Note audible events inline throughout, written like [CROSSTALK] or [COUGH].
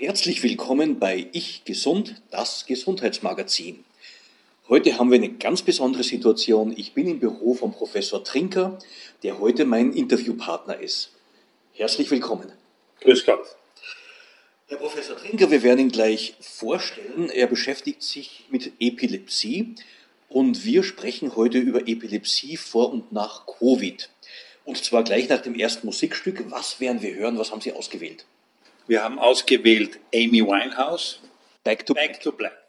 Herzlich willkommen bei Ich Gesund, das Gesundheitsmagazin. Heute haben wir eine ganz besondere Situation. Ich bin im Büro von Professor Trinker, der heute mein Interviewpartner ist. Herzlich willkommen. Grüß Gott. Herr Professor Trinker, wir werden ihn gleich vorstellen. Er beschäftigt sich mit Epilepsie und wir sprechen heute über Epilepsie vor und nach Covid. Und zwar gleich nach dem ersten Musikstück. Was werden wir hören? Was haben Sie ausgewählt? Wir haben ausgewählt Amy Winehouse. Back to Back. Black. To Black.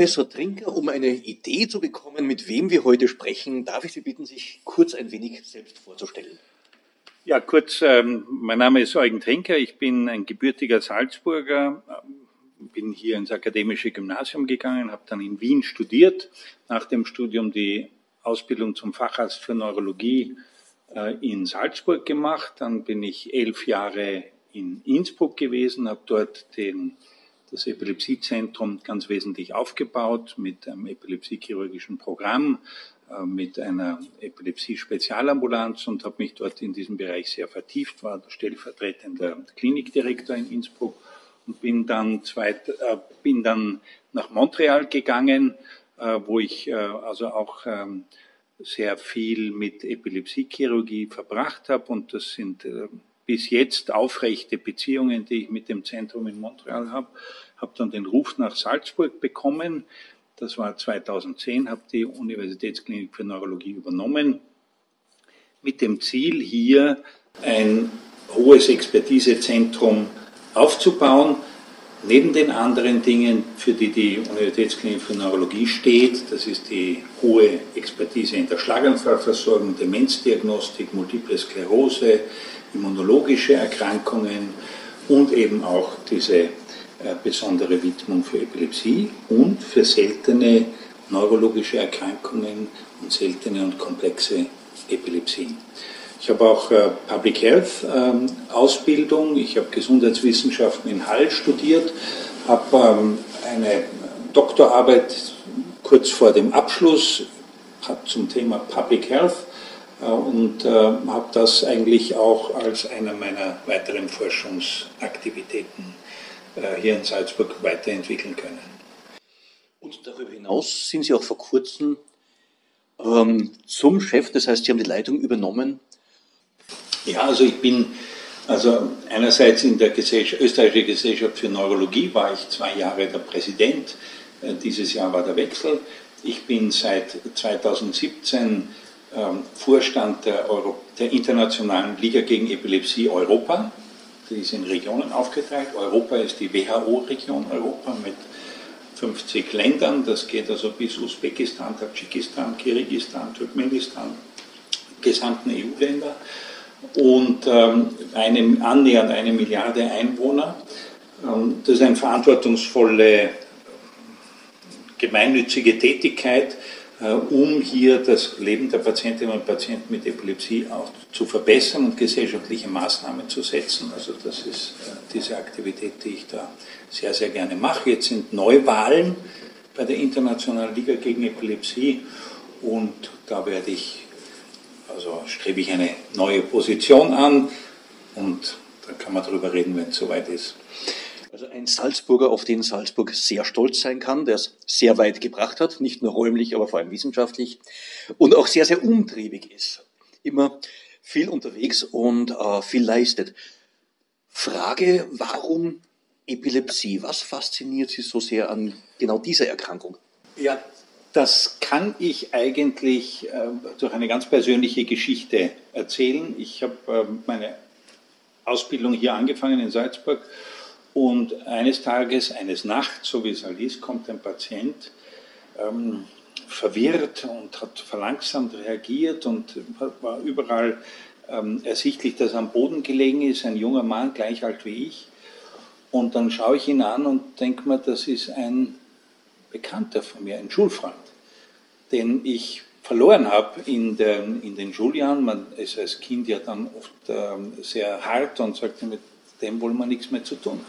Professor Trinker, um eine Idee zu bekommen, mit wem wir heute sprechen, darf ich Sie bitten, sich kurz ein wenig selbst vorzustellen. Ja, kurz, ähm, mein Name ist Eugen Trinker, ich bin ein gebürtiger Salzburger, ähm, bin hier ins akademische Gymnasium gegangen, habe dann in Wien studiert, nach dem Studium die Ausbildung zum Facharzt für Neurologie äh, in Salzburg gemacht, dann bin ich elf Jahre in Innsbruck gewesen, habe dort den, das Epilepsiezentrum ganz wesentlich aufgebaut mit einem epilepsiechirurgischen Programm, äh, mit einer Epilepsie-Spezialambulanz und habe mich dort in diesem Bereich sehr vertieft, war stellvertretender Klinikdirektor in Innsbruck und bin dann, zweit, äh, bin dann nach Montreal gegangen, äh, wo ich also auch ähm, sehr viel mit Epilepsiechirurgie verbracht habe und das sind bis jetzt aufrechte Beziehungen, die ich mit dem Zentrum in Montreal habe. Habe dann den Ruf nach Salzburg bekommen. Das war 2010, habe die Universitätsklinik für Neurologie übernommen, mit dem Ziel, hier ein hohes Expertisezentrum aufzubauen, neben den anderen Dingen, für die die Universitätsklinik für Neurologie steht, das ist die hohe Expertise in der Schlaganfallversorgung, Demenzdiagnostik, Multiple Sklerose, immunologische Erkrankungen und eben auch diese äh, besondere Widmung für Epilepsie und für seltene neurologische Erkrankungen und seltene und komplexe Epilepsien. Ich habe auch äh, Public Health ähm, Ausbildung, ich habe Gesundheitswissenschaften in Hall studiert, habe ähm, eine Doktorarbeit kurz vor dem Abschluss zum Thema Public Health äh, und äh, habe das eigentlich auch als einer meiner weiteren Forschungsaktivitäten hier in Salzburg weiterentwickeln können. Und darüber hinaus sind Sie auch vor kurzem ähm, zum Chef, das heißt, Sie haben die Leitung übernommen ja, also ich bin, also einerseits in der Gesellschaft, österreichischen Gesellschaft für Neurologie war ich zwei Jahre der Präsident, äh, dieses Jahr war der Wechsel. Ich bin seit 2017 ähm, Vorstand der, Euro, der Internationalen Liga gegen Epilepsie Europa. Die ist in Regionen aufgeteilt. Europa ist die WHO-Region Europa mit 50 Ländern. Das geht also bis Usbekistan, Tadschikistan, Kirgisistan, Turkmenistan, gesamten EU-Länder und ähm, eine, annähernd eine Milliarde Einwohner. Ähm, das ist eine verantwortungsvolle gemeinnützige Tätigkeit, äh, um hier das Leben der Patientinnen und Patienten mit Epilepsie auch zu verbessern und gesellschaftliche Maßnahmen zu setzen. Also das ist äh, diese Aktivität, die ich da sehr, sehr gerne mache. Jetzt sind Neuwahlen bei der Internationalen Liga gegen Epilepsie und da werde ich also strebe ich eine neue Position an und da kann man darüber reden, wenn es soweit ist. Also ein Salzburger, auf den Salzburg sehr stolz sein kann, der es sehr weit gebracht hat, nicht nur räumlich, aber vor allem wissenschaftlich und auch sehr, sehr umtriebig ist. Immer viel unterwegs und äh, viel leistet. Frage, warum Epilepsie? Was fasziniert Sie so sehr an genau dieser Erkrankung? Ja, das kann ich eigentlich äh, durch eine ganz persönliche Geschichte erzählen. Ich habe äh, meine Ausbildung hier angefangen in Salzburg und eines Tages, eines Nachts, so wie es halt ist, kommt ein Patient ähm, verwirrt und hat verlangsamt reagiert und war überall ähm, ersichtlich, dass er am Boden gelegen ist, ein junger Mann, gleich alt wie ich. Und dann schaue ich ihn an und denke mir, das ist ein Bekannter von mir, ein Schulfreund, den ich verloren habe in, den, in den Schuljahren. Man ist als Kind ja dann oft ähm, sehr hart und sagt, mit dem wollen wir nichts mehr zu tun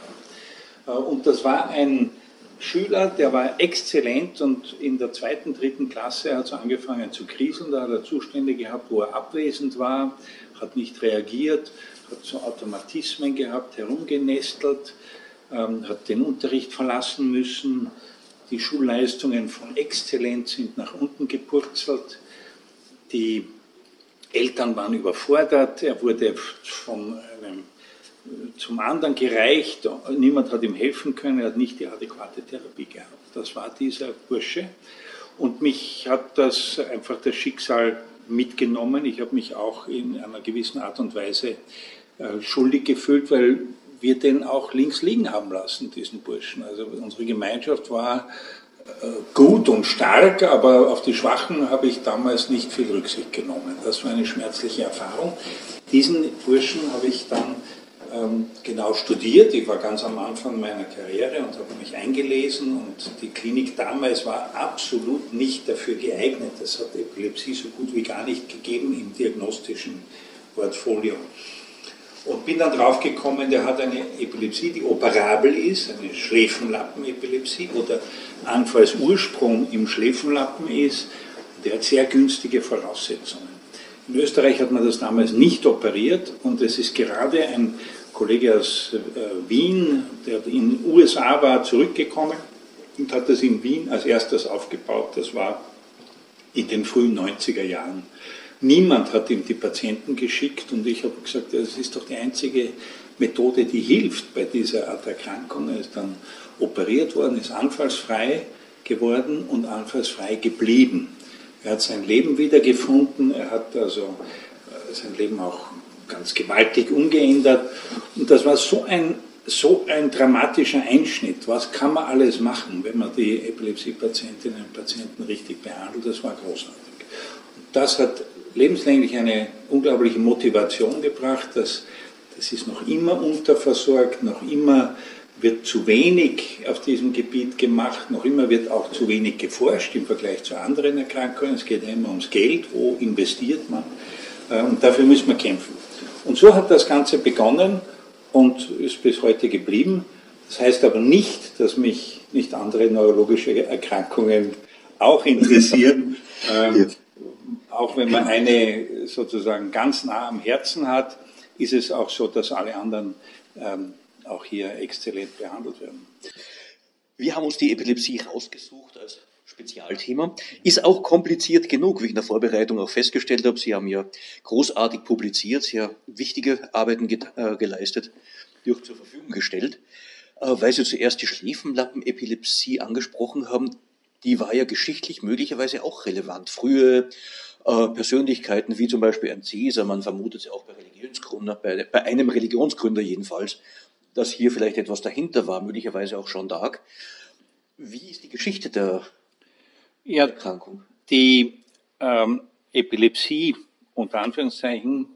haben. Äh, und das war ein Schüler, der war exzellent und in der zweiten, dritten Klasse hat er angefangen zu kriseln. Da hat er Zustände gehabt, wo er abwesend war, hat nicht reagiert, hat so Automatismen gehabt, herumgenestelt, ähm, hat den Unterricht verlassen müssen, die Schulleistungen von exzellent sind nach unten gepurzelt. Die Eltern waren überfordert. Er wurde von einem zum anderen gereicht. Niemand hat ihm helfen können. Er hat nicht die adäquate Therapie gehabt. Das war dieser Bursche. Und mich hat das einfach das Schicksal mitgenommen. Ich habe mich auch in einer gewissen Art und Weise äh, schuldig gefühlt, weil wir den auch links liegen haben lassen, diesen Burschen. Also unsere Gemeinschaft war äh, gut und stark, aber auf die Schwachen habe ich damals nicht viel Rücksicht genommen. Das war eine schmerzliche Erfahrung. Diesen Burschen habe ich dann ähm, genau studiert. Ich war ganz am Anfang meiner Karriere und habe mich eingelesen und die Klinik damals war absolut nicht dafür geeignet. Es hat Epilepsie so gut wie gar nicht gegeben im diagnostischen Portfolio. Und bin dann draufgekommen, der hat eine Epilepsie, die operabel ist, eine Schläfenlappenepilepsie, wo der Anfallsursprung im Schläfenlappen ist. Der hat sehr günstige Voraussetzungen. In Österreich hat man das damals nicht operiert und es ist gerade ein Kollege aus äh, Wien, der in den USA war, zurückgekommen und hat das in Wien als erstes aufgebaut. Das war in den frühen 90er Jahren. Niemand hat ihm die Patienten geschickt und ich habe gesagt, das ist doch die einzige Methode, die hilft bei dieser Art Erkrankung. Er ist dann operiert worden, ist anfallsfrei geworden und anfallsfrei geblieben. Er hat sein Leben wiedergefunden, er hat also äh, sein Leben auch ganz gewaltig umgeändert und das war so ein, so ein dramatischer Einschnitt. Was kann man alles machen, wenn man die Epilepsie-Patientinnen und Patienten richtig behandelt? Das war großartig. Das hat lebenslänglich eine unglaubliche Motivation gebracht, dass das ist noch immer unterversorgt, noch immer wird zu wenig auf diesem Gebiet gemacht, noch immer wird auch zu wenig geforscht im Vergleich zu anderen Erkrankungen. Es geht ja immer ums Geld, wo investiert man. Äh, und dafür müssen wir kämpfen. Und so hat das Ganze begonnen und ist bis heute geblieben. Das heißt aber nicht, dass mich nicht andere neurologische Erkrankungen auch interessieren. [LAUGHS] ähm, auch wenn man eine sozusagen ganz nah am Herzen hat, ist es auch so, dass alle anderen ähm, auch hier exzellent behandelt werden. Wir haben uns die Epilepsie rausgesucht als Spezialthema. Ist auch kompliziert genug, wie ich in der Vorbereitung auch festgestellt habe. Sie haben ja großartig publiziert, sehr wichtige Arbeiten äh, geleistet, die auch zur Verfügung gestellt. Äh, weil Sie zuerst die Schläfenlappenepilepsie angesprochen haben, die war ja geschichtlich möglicherweise auch relevant. Frühe äh, Persönlichkeiten wie zum Beispiel ein Caesar, man vermutet es auch bei Religionsgründer, bei, bei einem Religionsgründer jedenfalls, dass hier vielleicht etwas dahinter war, möglicherweise auch schon Dark. Wie ist die Geschichte der ja, Erkrankung? Die ähm, Epilepsie, unter Anführungszeichen,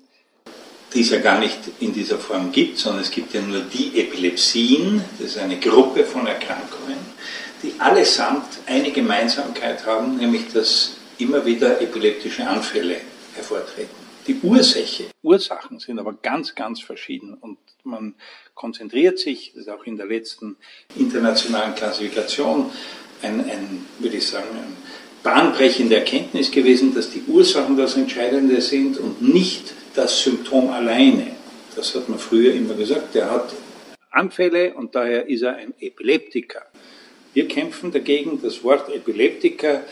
die es ja gar nicht in dieser Form gibt, sondern es gibt ja nur die Epilepsien, das ist eine Gruppe von Erkrankungen, die allesamt eine Gemeinsamkeit haben, nämlich dass immer wieder epileptische Anfälle hervortreten. Die Ursache, Ursachen sind aber ganz, ganz verschieden und man konzentriert sich, das ist auch in der letzten internationalen Klassifikation ein, ein würde ich sagen, ein bahnbrechende Erkenntnis gewesen, dass die Ursachen das Entscheidende sind und nicht das Symptom alleine. Das hat man früher immer gesagt. Der hat Anfälle und daher ist er ein Epileptiker. Wir kämpfen dagegen, das Wort Epileptiker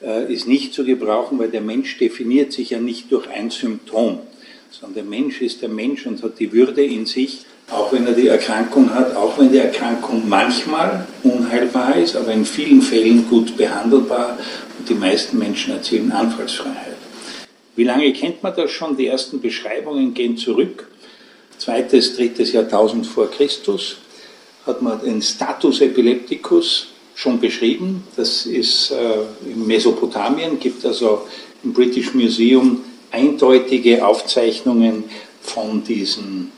ist nicht zu gebrauchen, weil der Mensch definiert sich ja nicht durch ein Symptom, sondern der Mensch ist der Mensch und hat die Würde in sich, auch wenn er die Erkrankung hat, auch wenn die Erkrankung manchmal unheilbar ist, aber in vielen Fällen gut behandelbar und die meisten Menschen erzielen Anfallsfreiheit. Wie lange kennt man das schon? Die ersten Beschreibungen gehen zurück. Zweites, drittes Jahrtausend vor Christus hat man den Status Epilepticus schon beschrieben. Das ist äh, in Mesopotamien, gibt also im British Museum eindeutige Aufzeichnungen von diesem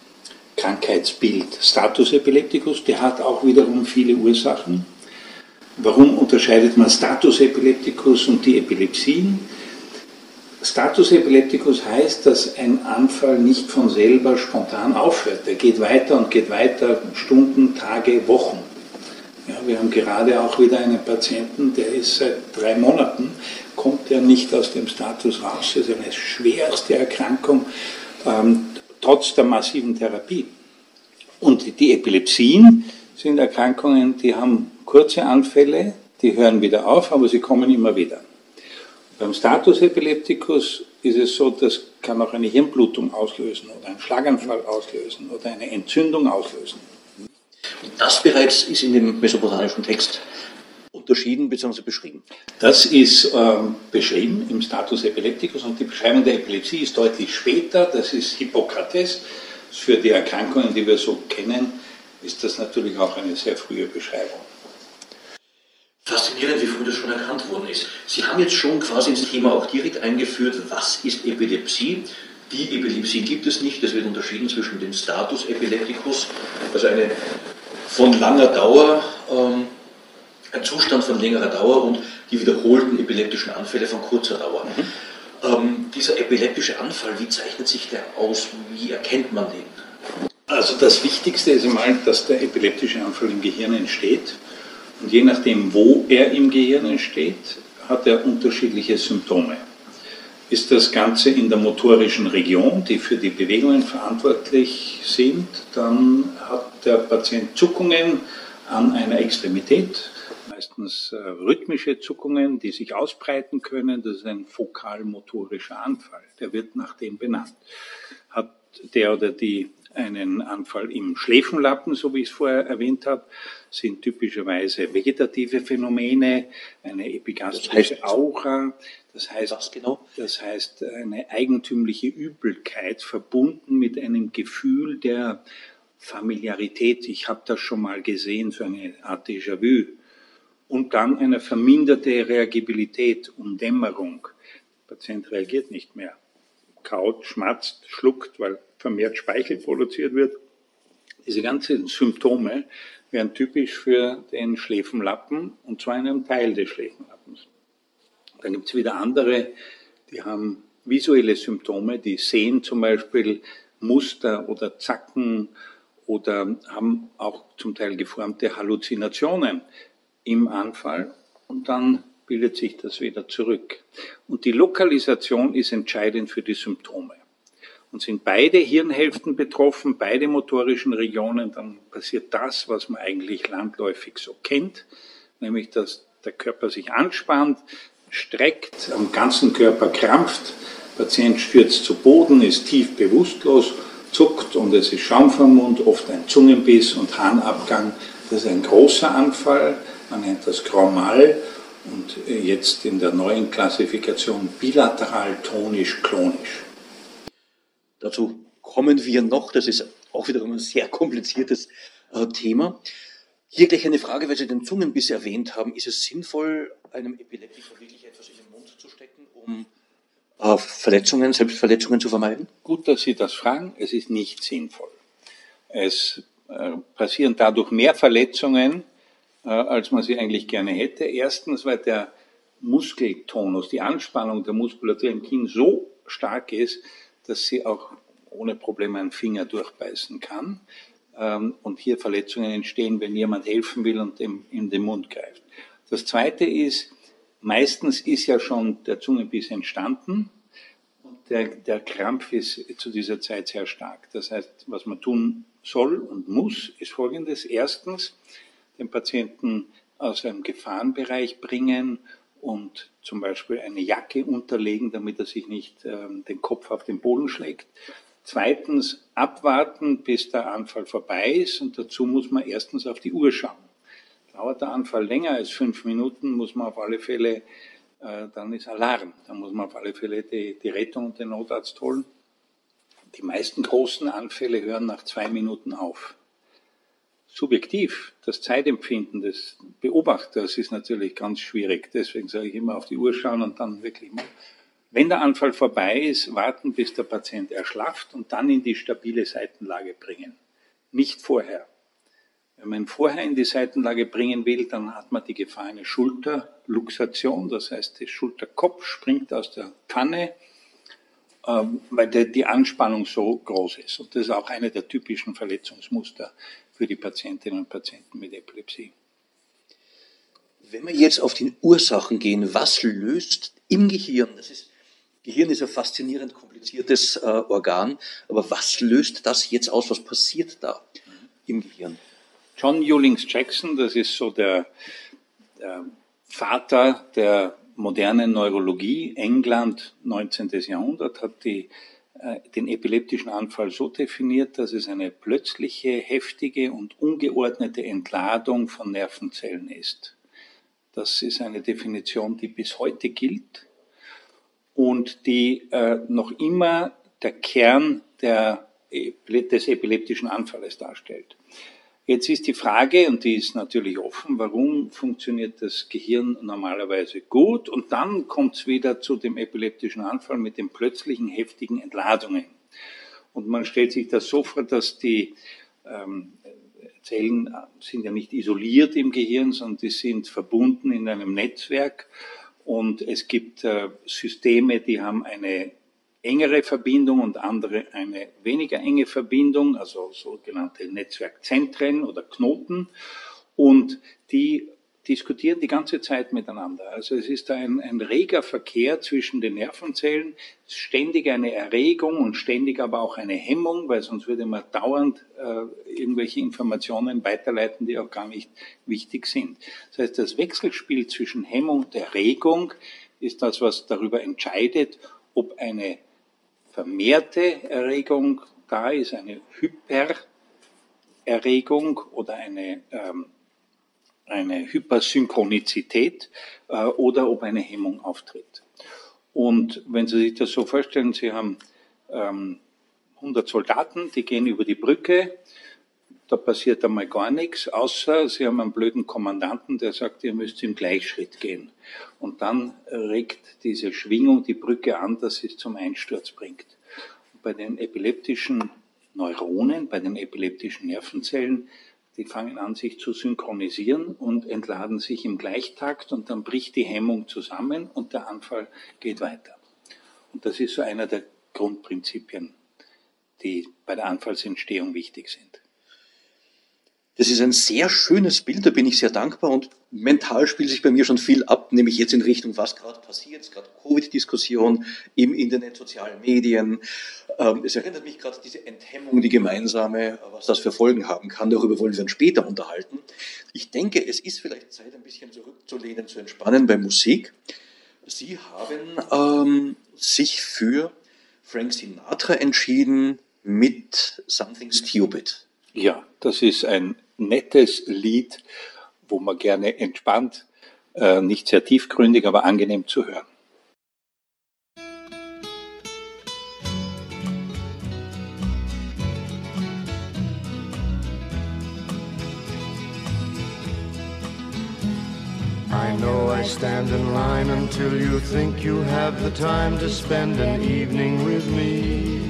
Krankheitsbild. Status Epilepticus, der hat auch wiederum viele Ursachen. Warum unterscheidet man Status Epilepticus und die Epilepsien? Status Epilepticus heißt, dass ein Anfall nicht von selber spontan aufhört. Der geht weiter und geht weiter, Stunden, Tage, Wochen. Ja, wir haben gerade auch wieder einen Patienten, der ist seit drei Monaten, kommt er nicht aus dem Status raus. Das ist eine schwerste Erkrankung, ähm, trotz der massiven Therapie. Und die Epilepsien sind Erkrankungen, die haben kurze Anfälle, die hören wieder auf, aber sie kommen immer wieder. Beim Status Epilepticus ist es so, das kann auch eine Hirnblutung auslösen oder einen Schlaganfall auslösen oder eine Entzündung auslösen. Das bereits ist in dem mesopotamischen Text unterschieden bzw. beschrieben. Das ist ähm, beschrieben im Status Epilepticus und die Beschreibung der Epilepsie ist deutlich später. Das ist Hippokrates. Für die Erkrankungen, die wir so kennen, ist das natürlich auch eine sehr frühe Beschreibung. Faszinierend, wie früh das schon erkannt worden ist. Sie haben jetzt schon quasi ins Thema auch direkt eingeführt, was ist Epilepsie? Die Epilepsie gibt es nicht. Es wird unterschieden zwischen dem Status Epilepticus, also eine von langer Dauer, ähm, ein Zustand von längerer Dauer und die wiederholten epileptischen Anfälle von kurzer Dauer. Mhm. Ähm, dieser epileptische Anfall, wie zeichnet sich der aus? Wie erkennt man den? Also das Wichtigste ist einmal, dass der epileptische Anfall im Gehirn entsteht. Und je nachdem, wo er im Gehirn entsteht, hat er unterschiedliche Symptome. Ist das Ganze in der motorischen Region, die für die Bewegungen verantwortlich sind, dann hat der Patient Zuckungen an einer Extremität, meistens äh, rhythmische Zuckungen, die sich ausbreiten können. Das ist ein fokalmotorischer Anfall. Der wird nach dem benannt. Hat der oder die einen Anfall im Schläfenlappen, so wie ich es vorher erwähnt habe, sind typischerweise vegetative Phänomene, eine epigastrische das heißt, Aura, das heißt, genau? das heißt eine eigentümliche Übelkeit verbunden mit einem Gefühl der Familiarität. Ich habe das schon mal gesehen, so eine Art Déjà-vu. Und dann eine verminderte Reagibilität, Umdämmerung. Der Patient reagiert nicht mehr. Kaut, schmatzt, schluckt, weil vermehrt Speichel produziert wird. Diese ganzen Symptome wären typisch für den Schläfenlappen und zwar in einem Teil des Schläfenlappens. Dann gibt es wieder andere, die haben visuelle Symptome, die sehen zum Beispiel Muster oder Zacken oder haben auch zum Teil geformte Halluzinationen im Anfall und dann bildet sich das wieder zurück. Und die Lokalisation ist entscheidend für die Symptome. Und sind beide Hirnhälften betroffen, beide motorischen Regionen, dann passiert das, was man eigentlich landläufig so kennt, nämlich dass der Körper sich anspannt, streckt, am ganzen Körper krampft, Patient stürzt zu Boden, ist tief bewusstlos, zuckt und es ist Schaum vom Mund, oft ein Zungenbiss und Harnabgang. Das ist ein großer Anfall, man nennt das Grand Mal und jetzt in der neuen Klassifikation bilateral tonisch-klonisch. Dazu kommen wir noch. Das ist auch wiederum ein sehr kompliziertes äh, Thema. Hier gleich eine Frage, weil Sie den Zungenbiss erwähnt haben. Ist es sinnvoll, einem Epileptiker wirklich etwas in den Mund zu stecken, um äh, Verletzungen, Selbstverletzungen zu vermeiden? Gut, dass Sie das fragen. Es ist nicht sinnvoll. Es äh, passieren dadurch mehr Verletzungen, als man sie eigentlich gerne hätte. Erstens, weil der Muskeltonus, die Anspannung der Muskulatur im Kinn so stark ist, dass sie auch ohne Probleme einen Finger durchbeißen kann ähm, und hier Verletzungen entstehen, wenn jemand helfen will und dem in den Mund greift. Das Zweite ist, meistens ist ja schon der Zungenbiss entstanden und der, der Krampf ist zu dieser Zeit sehr stark. Das heißt, was man tun soll und muss, ist Folgendes. Erstens, den Patienten aus einem Gefahrenbereich bringen und zum Beispiel eine Jacke unterlegen, damit er sich nicht äh, den Kopf auf den Boden schlägt. Zweitens abwarten, bis der Anfall vorbei ist und dazu muss man erstens auf die Uhr schauen. Dauert der Anfall länger als fünf Minuten, muss man auf alle Fälle, äh, dann ist Alarm, dann muss man auf alle Fälle die, die Rettung und den Notarzt holen. Die meisten großen Anfälle hören nach zwei Minuten auf subjektiv, das Zeitempfinden des Beobachters ist natürlich ganz schwierig. Deswegen sage ich immer auf die Uhr schauen und dann wirklich mal. Wenn der Anfall vorbei ist, warten, bis der Patient erschlafft und dann in die stabile Seitenlage bringen. Nicht vorher. Wenn man vorher in die Seitenlage bringen will, dann hat man die Gefahr einer Schulterluxation, das heißt, der Schulterkopf springt aus der Pfanne, ähm, weil die Anspannung so groß ist. Und das ist auch eine der typischen Verletzungsmuster für die Patientinnen und Patienten mit Epilepsie. Wenn wir jetzt auf die Ursachen gehen, was löst im Gehirn, das ist, Gehirn ist ein faszinierend kompliziertes äh, Organ, aber was löst das jetzt aus? Was passiert da im Gehirn? John Ewlings Jackson, das ist so der, der Vater der modernen Neurologie, England, 19. Jahrhundert, hat die den epileptischen Anfall so definiert, dass es eine plötzliche, heftige und ungeordnete Entladung von Nervenzellen ist. Das ist eine Definition, die bis heute gilt und die äh, noch immer der Kern der, des epileptischen Anfalles darstellt. Jetzt ist die Frage, und die ist natürlich offen, warum funktioniert das Gehirn normalerweise gut? Und dann kommt es wieder zu dem epileptischen Anfall mit den plötzlichen heftigen Entladungen. Und man stellt sich das so vor, dass die ähm, Zellen sind ja nicht isoliert im Gehirn, sondern die sind verbunden in einem Netzwerk. Und es gibt äh, Systeme, die haben eine engere Verbindung und andere eine weniger enge Verbindung, also sogenannte Netzwerkzentren oder Knoten. Und die diskutieren die ganze Zeit miteinander. Also es ist ein, ein reger Verkehr zwischen den Nervenzellen, ständig eine Erregung und ständig aber auch eine Hemmung, weil sonst würde man dauernd äh, irgendwelche Informationen weiterleiten, die auch gar nicht wichtig sind. Das heißt, das Wechselspiel zwischen Hemmung und Erregung ist das, was darüber entscheidet, ob eine vermehrte Erregung da ist, eine Hypererregung oder eine ähm, eine Hypersynchronizität äh, oder ob eine Hemmung auftritt. Und wenn Sie sich das so vorstellen, Sie haben ähm, 100 Soldaten, die gehen über die Brücke, da passiert einmal gar nichts, außer Sie haben einen blöden Kommandanten, der sagt, ihr müsst im Gleichschritt gehen. Und dann regt diese Schwingung die Brücke an, dass sie es zum Einsturz bringt. Und bei den epileptischen Neuronen, bei den epileptischen Nervenzellen die fangen an, sich zu synchronisieren und entladen sich im Gleichtakt und dann bricht die Hemmung zusammen und der Anfall geht weiter. Und das ist so einer der Grundprinzipien, die bei der Anfallsentstehung wichtig sind. Das ist ein sehr schönes Bild, da bin ich sehr dankbar und mental spielt sich bei mir schon viel ab, nämlich jetzt in Richtung, was gerade passiert, gerade Covid-Diskussion im Internet, sozialen Medien. Ähm, es erinnert mich gerade diese Enthemmung, die gemeinsame, was das für Folgen haben kann, darüber wollen wir uns später unterhalten. Ich denke, es ist vielleicht Zeit, ein bisschen zurückzulehnen, zu entspannen bei Musik. Sie haben ähm, sich für Frank Sinatra entschieden mit Something Stupid. Ja, das ist ein nettes Lied, wo man gerne entspannt, äh, nicht sehr tiefgründig, aber angenehm zu hören. I know I stand in line until you think you have the time to spend an evening with me.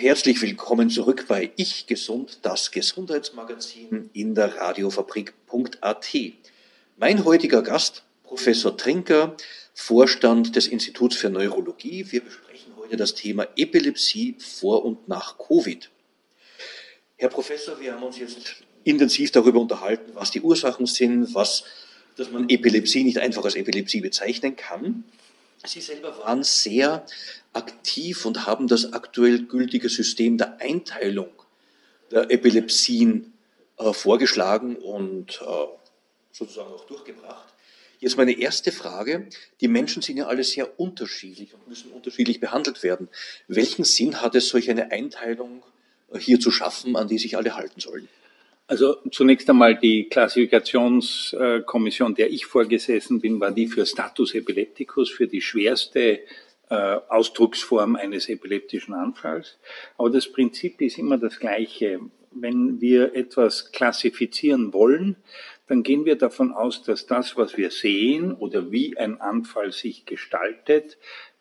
Herzlich willkommen zurück bei Ich Gesund, das Gesundheitsmagazin in der Radiofabrik.at. Mein heutiger Gast, Professor Trinker, Vorstand des Instituts für Neurologie. Wir besprechen heute das Thema Epilepsie vor und nach Covid. Herr Professor, wir haben uns jetzt intensiv darüber unterhalten, was die Ursachen sind, was, dass man Epilepsie nicht einfach als Epilepsie bezeichnen kann. Sie selber waren sehr aktiv und haben das aktuell gültige System der Einteilung der Epilepsien äh, vorgeschlagen und äh, sozusagen auch durchgebracht. Jetzt meine erste Frage. Die Menschen sind ja alle sehr unterschiedlich und müssen unterschiedlich behandelt werden. Welchen Sinn hat es, solch eine Einteilung äh, hier zu schaffen, an die sich alle halten sollen? Also zunächst einmal die Klassifikationskommission, der ich vorgesessen bin, war die für Status Epilepticus, für die schwerste äh, Ausdrucksform eines epileptischen Anfalls. Aber das Prinzip ist immer das gleiche. Wenn wir etwas klassifizieren wollen, dann gehen wir davon aus, dass das, was wir sehen oder wie ein Anfall sich gestaltet,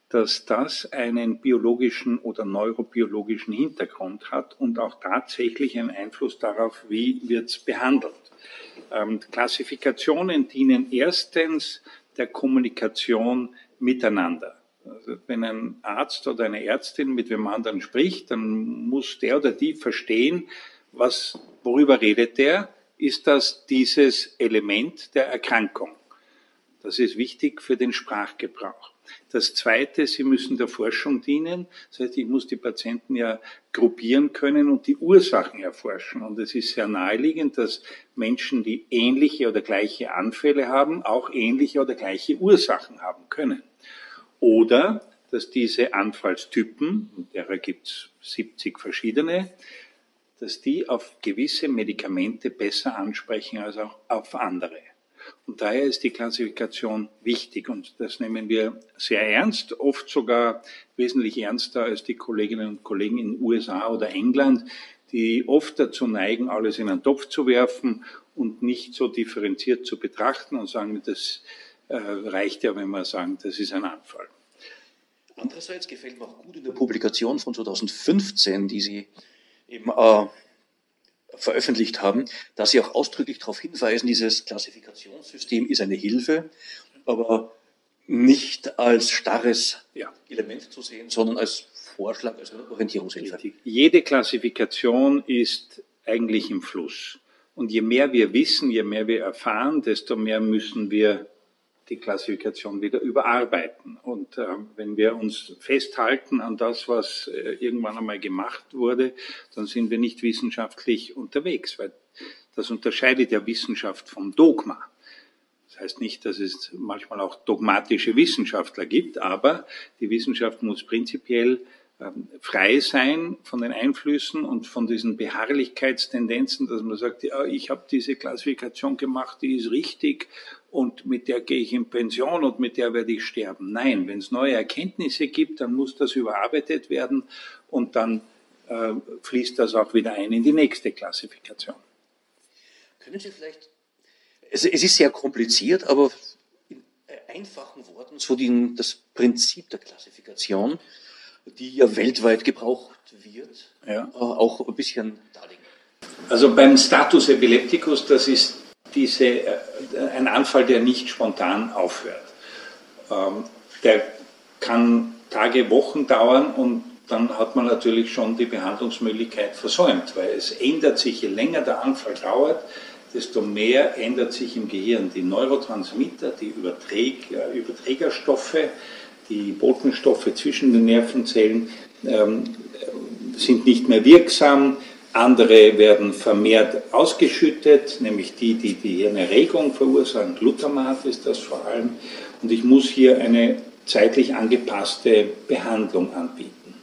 dass das einen biologischen oder neurobiologischen Hintergrund hat und auch tatsächlich einen Einfluss darauf, wie wird es behandelt. Ähm, Klassifikationen dienen erstens der Kommunikation miteinander. Also wenn ein Arzt oder eine Ärztin mit dem anderen spricht, dann muss der oder die verstehen, was, worüber redet der? Ist das dieses Element der Erkrankung? Das ist wichtig für den Sprachgebrauch. Das Zweite, sie müssen der Forschung dienen. Das heißt, ich muss die Patienten ja gruppieren können und die Ursachen erforschen. Und es ist sehr naheliegend, dass Menschen, die ähnliche oder gleiche Anfälle haben, auch ähnliche oder gleiche Ursachen haben können. Oder dass diese Anfallstypen, und derer gibt es 70 verschiedene, dass die auf gewisse Medikamente besser ansprechen als auch auf andere. Und daher ist die Klassifikation wichtig und das nehmen wir sehr ernst, oft sogar wesentlich ernster als die Kolleginnen und Kollegen in USA oder England, die oft dazu neigen, alles in einen Topf zu werfen und nicht so differenziert zu betrachten und sagen, das äh, reicht ja, wenn wir sagen, das ist ein Anfall. Andererseits gefällt mir auch gut in der Publikation von 2015, die Sie eben äh, veröffentlicht haben, dass sie auch ausdrücklich darauf hinweisen, dieses Klassifikationssystem ist eine Hilfe, aber nicht als starres ja. Element zu sehen, sondern als Vorschlag, als Orientierungshilfe. Jede Klassifikation ist eigentlich im Fluss. Und je mehr wir wissen, je mehr wir erfahren, desto mehr müssen wir die Klassifikation wieder überarbeiten. Und äh, wenn wir uns festhalten an das, was äh, irgendwann einmal gemacht wurde, dann sind wir nicht wissenschaftlich unterwegs, weil das unterscheidet ja Wissenschaft vom Dogma. Das heißt nicht, dass es manchmal auch dogmatische Wissenschaftler gibt, aber die Wissenschaft muss prinzipiell ähm, frei sein von den Einflüssen und von diesen Beharrlichkeitstendenzen, dass man sagt, ja, ich habe diese Klassifikation gemacht, die ist richtig und mit der gehe ich in Pension und mit der werde ich sterben. Nein, wenn es neue Erkenntnisse gibt, dann muss das überarbeitet werden und dann äh, fließt das auch wieder ein in die nächste Klassifikation. Können Sie vielleicht, es, es ist sehr kompliziert, aber in einfachen Worten so die, das Prinzip der Klassifikation die ja weltweit gebraucht wird, ja. Äh, auch ein bisschen darlegen. Also beim Status Epilepticus, das ist diese, äh, ein Anfall, der nicht spontan aufhört. Ähm, der kann Tage, Wochen dauern und dann hat man natürlich schon die Behandlungsmöglichkeit versäumt, weil es ändert sich, je länger der Anfall dauert, desto mehr ändert sich im Gehirn die Neurotransmitter, die Überträg, äh, Überträgerstoffe, die Botenstoffe zwischen den Nervenzellen ähm, sind nicht mehr wirksam, andere werden vermehrt ausgeschüttet, nämlich die, die die Hirnerregung verursachen. Glutamat ist das vor allem. Und ich muss hier eine zeitlich angepasste Behandlung anbieten.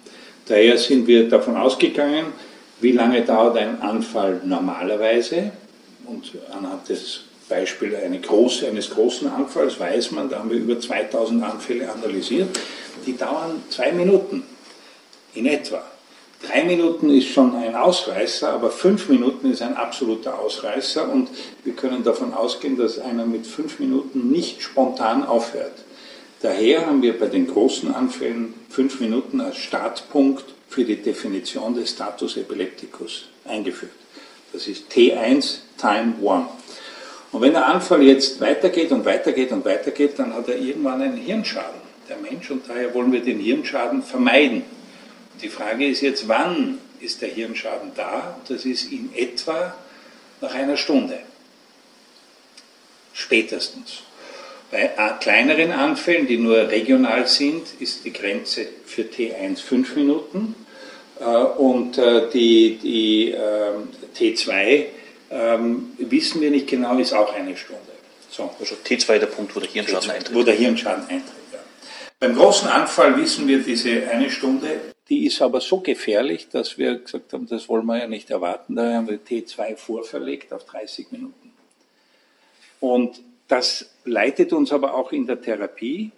Daher sind wir davon ausgegangen, wie lange dauert ein Anfall normalerweise. Und anhand des Beispiel eine große, eines großen Anfalls weiß man, da haben wir über 2000 Anfälle analysiert, die dauern zwei Minuten in etwa. Drei Minuten ist schon ein Ausreißer, aber fünf Minuten ist ein absoluter Ausreißer und wir können davon ausgehen, dass einer mit fünf Minuten nicht spontan aufhört. Daher haben wir bei den großen Anfällen fünf Minuten als Startpunkt für die Definition des Status Epilepticus eingeführt. Das ist T1 Time 1. Und wenn der Anfall jetzt weitergeht und weitergeht und weitergeht, dann hat er irgendwann einen Hirnschaden, der Mensch, und daher wollen wir den Hirnschaden vermeiden. Die Frage ist jetzt, wann ist der Hirnschaden da? Das ist in etwa nach einer Stunde. Spätestens. Bei kleineren Anfällen, die nur regional sind, ist die Grenze für T1 fünf Minuten äh, und äh, die, die ähm, T2 ähm, wissen wir nicht genau, ist auch eine Stunde. So. Also T2 der Punkt, wo der Hirnschaden eintritt. Wo der Hirnschaden eintritt, ja. Beim großen Anfall wissen wir, diese eine Stunde, die ist aber so gefährlich, dass wir gesagt haben, das wollen wir ja nicht erwarten. Daher haben wir T2 vorverlegt auf 30 Minuten. Und das leitet uns aber auch in der Therapie.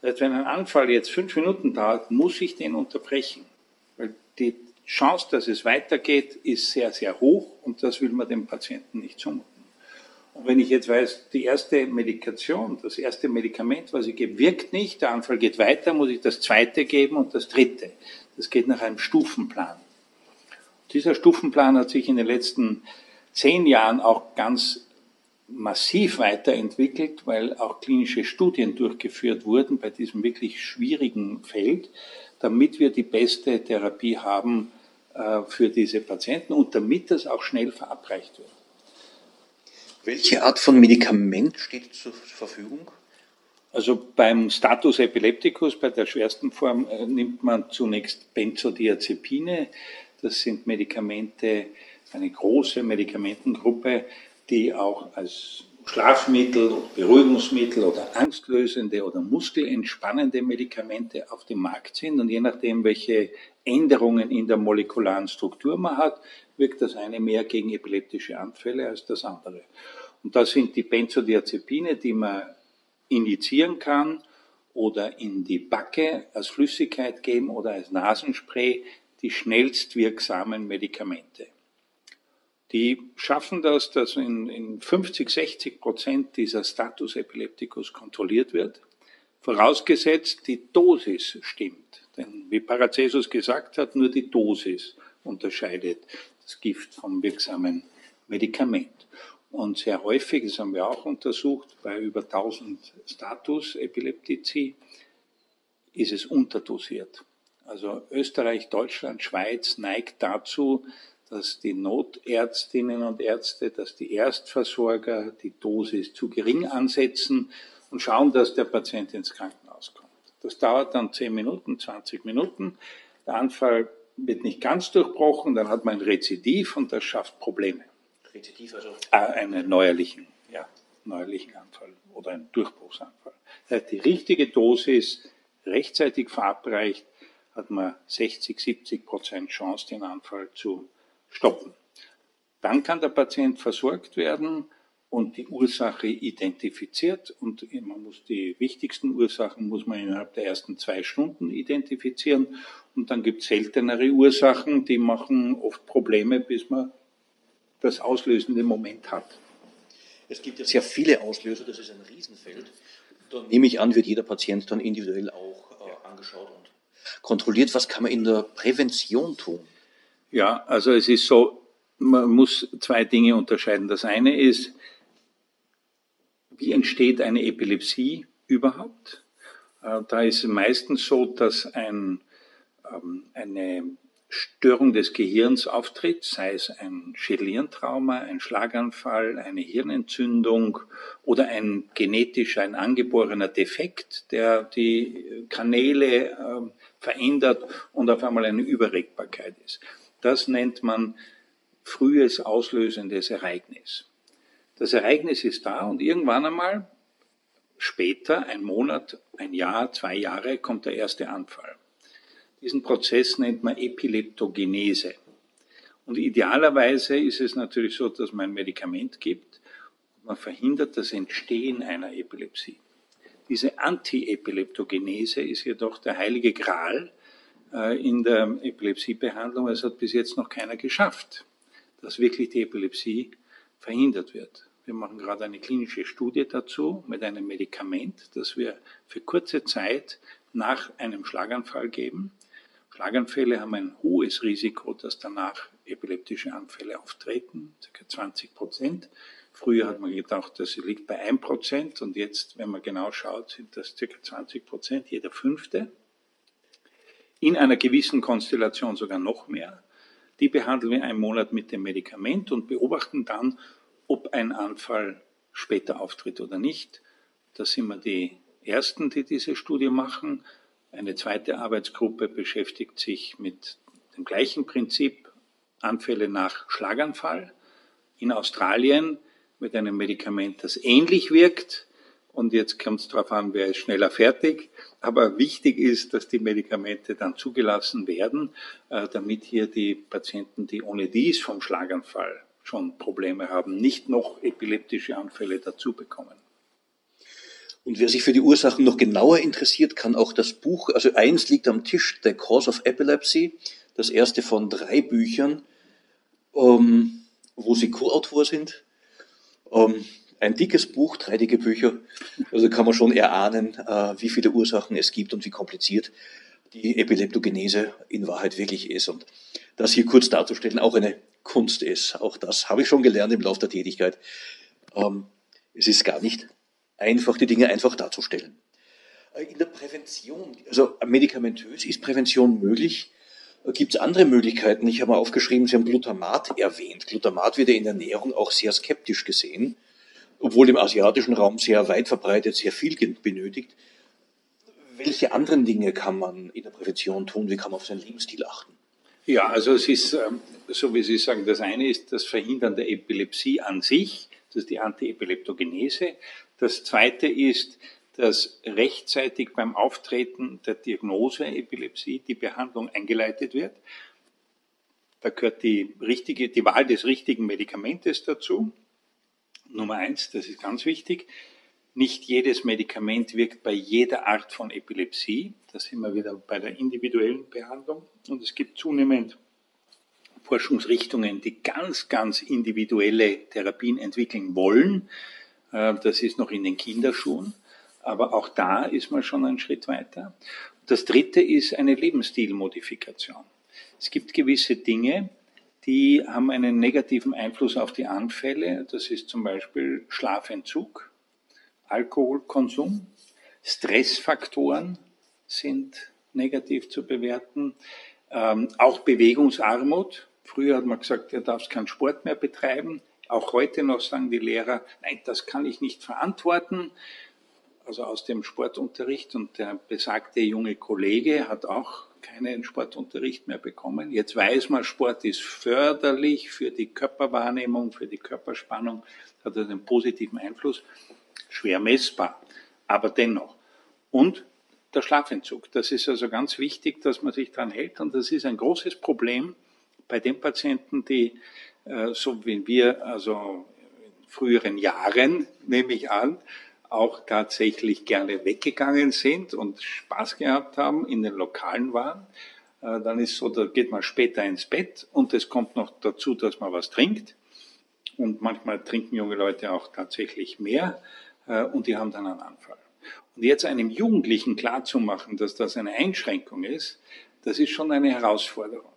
Dass wenn ein Anfall jetzt fünf Minuten dauert, muss ich den unterbrechen. Weil die Chance, dass es weitergeht, ist sehr, sehr hoch und das will man dem Patienten nicht zumuten. Und wenn ich jetzt weiß, die erste Medikation, das erste Medikament, was ich gebe, wirkt nicht, der Anfall geht weiter, muss ich das zweite geben und das dritte. Das geht nach einem Stufenplan. Dieser Stufenplan hat sich in den letzten zehn Jahren auch ganz massiv weiterentwickelt, weil auch klinische Studien durchgeführt wurden bei diesem wirklich schwierigen Feld, damit wir die beste Therapie haben äh, für diese Patienten und damit das auch schnell verabreicht wird. Welche Art von Medikament steht zur Verfügung? Also beim Status epilepticus, bei der schwersten Form, äh, nimmt man zunächst Benzodiazepine. Das sind Medikamente, eine große Medikamentengruppe, die auch als Schlafmittel, Beruhigungsmittel oder angstlösende oder muskelentspannende Medikamente auf dem Markt sind. Und je nachdem, welche Änderungen in der molekularen Struktur man hat, wirkt das eine mehr gegen epileptische Anfälle als das andere. Und das sind die Benzodiazepine, die man injizieren kann oder in die Backe als Flüssigkeit geben oder als Nasenspray, die schnellst wirksamen Medikamente. Die schaffen das, dass in, in 50, 60 Prozent dieser Status Epilepticus kontrolliert wird, vorausgesetzt die Dosis stimmt. Denn wie Paracelsus gesagt hat, nur die Dosis unterscheidet das Gift vom wirksamen Medikament. Und sehr häufig, das haben wir auch untersucht, bei über 1000 Status Epileptici ist es unterdosiert. Also Österreich, Deutschland, Schweiz neigt dazu, dass die Notärztinnen und Ärzte, dass die Erstversorger die Dosis zu gering ansetzen und schauen, dass der Patient ins Krankenhaus kommt. Das dauert dann 10 Minuten, 20 Minuten. Der Anfall wird nicht ganz durchbrochen, dann hat man ein Rezidiv und das schafft Probleme. Rezidiv also? Äh, einen neuerlichen, ja, neuerlichen Anfall oder einen Durchbruchsanfall. Die richtige Dosis rechtzeitig verabreicht, hat man 60, 70 Prozent Chance, den Anfall zu stoppen. Dann kann der Patient versorgt werden und die Ursache identifiziert und man muss die wichtigsten Ursachen muss man innerhalb der ersten zwei Stunden identifizieren und dann gibt es seltenere Ursachen, die machen oft Probleme, bis man das auslösende Moment hat. Es gibt ja sehr viele Auslöser, das ist ein Riesenfeld. Da nehme ich an, wird jeder Patient dann individuell auch äh, angeschaut und kontrolliert. Was kann man in der Prävention tun? Ja, also es ist so, man muss zwei Dinge unterscheiden. Das eine ist, wie entsteht eine Epilepsie überhaupt? Äh, da ist es meistens so, dass ein, ähm, eine Störung des Gehirns auftritt, sei es ein Schädelhirntrauma, ein Schlaganfall, eine Hirnentzündung oder ein genetischer, ein angeborener Defekt, der die Kanäle äh, verändert und auf einmal eine Überregbarkeit ist. Das nennt man frühes auslösendes Ereignis. Das Ereignis ist da und irgendwann einmal später, ein Monat, ein Jahr, zwei Jahre, kommt der erste Anfall. Diesen Prozess nennt man Epileptogenese. Und idealerweise ist es natürlich so, dass man ein Medikament gibt und man verhindert das Entstehen einer Epilepsie. Diese Antiepileptogenese ist jedoch der heilige Gral äh, in der Epilepsiebehandlung. Es hat bis jetzt noch keiner geschafft, dass wirklich die Epilepsie verhindert wird. Wir machen gerade eine klinische Studie dazu mit einem Medikament, das wir für kurze Zeit nach einem Schlaganfall geben. Schlaganfälle haben ein hohes Risiko, dass danach epileptische Anfälle auftreten, ca. 20 Prozent. Früher hat man gedacht, das liegt bei 1 Prozent und jetzt, wenn man genau schaut, sind das ca. 20 Prozent, jeder fünfte in einer gewissen Konstellation sogar noch mehr. Die behandeln wir einen Monat mit dem Medikament und beobachten dann, ob ein Anfall später auftritt oder nicht. Da sind wir die Ersten, die diese Studie machen. Eine zweite Arbeitsgruppe beschäftigt sich mit dem gleichen Prinzip, Anfälle nach Schlaganfall. In Australien mit einem Medikament, das ähnlich wirkt. Und jetzt kommt es darauf an, wer ist schneller fertig. Aber wichtig ist, dass die Medikamente dann zugelassen werden, äh, damit hier die Patienten, die ohne dies vom Schlaganfall schon Probleme haben, nicht noch epileptische Anfälle dazu bekommen. Und wer sich für die Ursachen noch genauer interessiert, kann auch das Buch, also eins liegt am Tisch, The Cause of Epilepsy, das erste von drei Büchern, ähm, wo sie Co-Autor sind. Ähm, ein dickes Buch, drei dicke Bücher. Also kann man schon erahnen, äh, wie viele Ursachen es gibt und wie kompliziert die Epileptogenese in Wahrheit wirklich ist. Und das hier kurz darzustellen auch eine Kunst ist. Auch das habe ich schon gelernt im Laufe der Tätigkeit. Ähm, es ist gar nicht einfach, die Dinge einfach darzustellen. Äh, in der Prävention, also medikamentös ist Prävention möglich. Gibt es andere Möglichkeiten? Ich habe mal aufgeschrieben, Sie haben Glutamat erwähnt. Glutamat wird ja in der Ernährung auch sehr skeptisch gesehen, obwohl im asiatischen Raum sehr weit verbreitet, sehr viel benötigt. Welche anderen Dinge kann man in der Prävention tun? Wie kann man auf seinen Lebensstil achten? Ja, also es ist, ähm, so wie Sie sagen, das eine ist das Verhindern der Epilepsie an sich, das ist die Antiepileptogenese. Das zweite ist dass rechtzeitig beim Auftreten der Diagnose Epilepsie die Behandlung eingeleitet wird. Da gehört die, richtige, die Wahl des richtigen Medikamentes dazu. Nummer eins, das ist ganz wichtig. Nicht jedes Medikament wirkt bei jeder Art von Epilepsie. Da sind wir wieder bei der individuellen Behandlung. Und es gibt zunehmend Forschungsrichtungen, die ganz, ganz individuelle Therapien entwickeln wollen. Äh, das ist noch in den Kinderschuhen. Aber auch da ist man schon einen Schritt weiter. Das dritte ist eine Lebensstilmodifikation. Es gibt gewisse Dinge, die haben einen negativen Einfluss auf die Anfälle. Das ist zum Beispiel Schlafentzug, Alkoholkonsum, Stressfaktoren sind negativ zu bewerten, ähm, auch Bewegungsarmut. Früher hat man gesagt, du darfst keinen Sport mehr betreiben. Auch heute noch sagen die Lehrer, nein, das kann ich nicht verantworten also aus dem Sportunterricht und der besagte junge Kollege hat auch keinen Sportunterricht mehr bekommen. Jetzt weiß man, Sport ist förderlich für die Körperwahrnehmung, für die Körperspannung, hat einen positiven Einfluss, schwer messbar, aber dennoch. Und der Schlafentzug, das ist also ganz wichtig, dass man sich daran hält und das ist ein großes Problem bei den Patienten, die, so wie wir, also in früheren Jahren, nehme ich an, auch tatsächlich gerne weggegangen sind und Spaß gehabt haben, in den Lokalen waren. Äh, dann ist so, da geht man später ins Bett und es kommt noch dazu, dass man was trinkt. Und manchmal trinken junge Leute auch tatsächlich mehr äh, und die haben dann einen Anfall. Und jetzt einem Jugendlichen klarzumachen, dass das eine Einschränkung ist, das ist schon eine Herausforderung.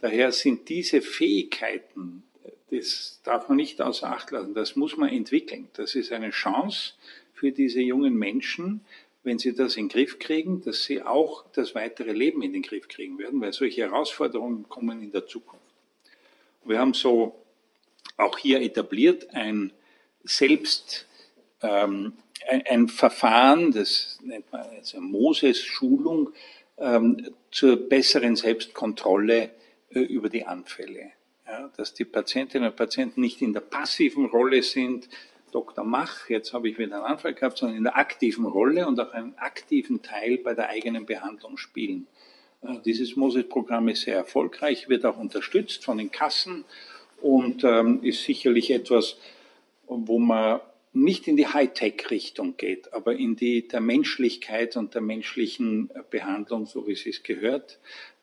Daher sind diese Fähigkeiten, das darf man nicht außer Acht lassen. Das muss man entwickeln. Das ist eine Chance für diese jungen Menschen, wenn sie das in den Griff kriegen, dass sie auch das weitere Leben in den Griff kriegen werden, weil solche Herausforderungen kommen in der Zukunft. Wir haben so auch hier etabliert ein Selbst, ähm, ein, ein, Verfahren, das nennt man also Moses-Schulung, ähm, zur besseren Selbstkontrolle über die Anfälle ja, dass die Patientinnen und Patienten nicht in der passiven Rolle sind, Dr. Mach, jetzt habe ich wieder einen Anfall gehabt, sondern in der aktiven Rolle und auch einen aktiven Teil bei der eigenen Behandlung spielen. Äh, dieses MOSES-Programm ist sehr erfolgreich, wird auch unterstützt von den Kassen und ähm, ist sicherlich etwas, wo man nicht in die Hightech-Richtung geht, aber in die der Menschlichkeit und der menschlichen Behandlung, so wie es ist gehört,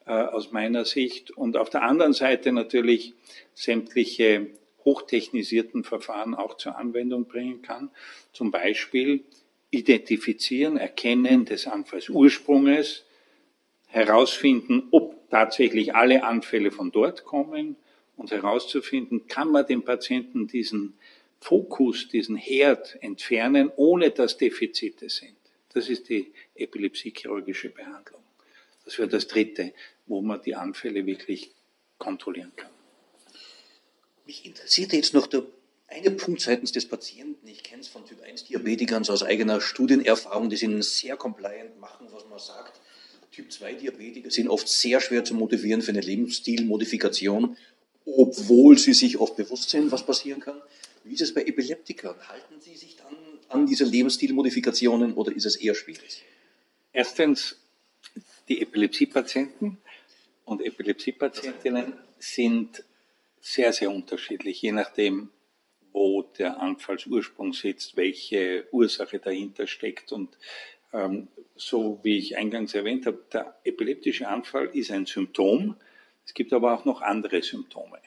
äh, aus meiner Sicht. Und auf der anderen Seite natürlich sämtliche hochtechnisierten Verfahren auch zur Anwendung bringen kann. Zum Beispiel Identifizieren, Erkennen des Anfallsursprunges, herausfinden, ob tatsächlich alle Anfälle von dort kommen und herauszufinden, kann man dem Patienten diesen Fokus, diesen Herd entfernen, ohne dass Defizite sind. Das ist die epilepsiechirurgische Behandlung. Das wäre das Dritte wo man die Anfälle wirklich kontrollieren kann. Mich interessiert jetzt noch der Eine Punkt seitens des Patienten, ich kenne es von Typ 1 Diabetikern so aus eigener Studienerfahrung, die sind sehr compliant, machen, was man sagt. Typ 2 Diabetiker sind oft sehr schwer zu motivieren für eine Lebensstilmodifikation, obwohl sie sich oft bewusst sind, was passieren kann. Wie ist es bei Epileptikern? Halten sie sich dann an diese Lebensstilmodifikationen oder ist es eher schwierig? Erstens, die Epilepsiepatienten und Epilepsiepatientinnen sind sehr, sehr unterschiedlich, je nachdem, wo der Anfallsursprung sitzt, welche Ursache dahinter steckt. Und ähm, so wie ich eingangs erwähnt habe, der epileptische Anfall ist ein Symptom. Es gibt aber auch noch andere Symptome.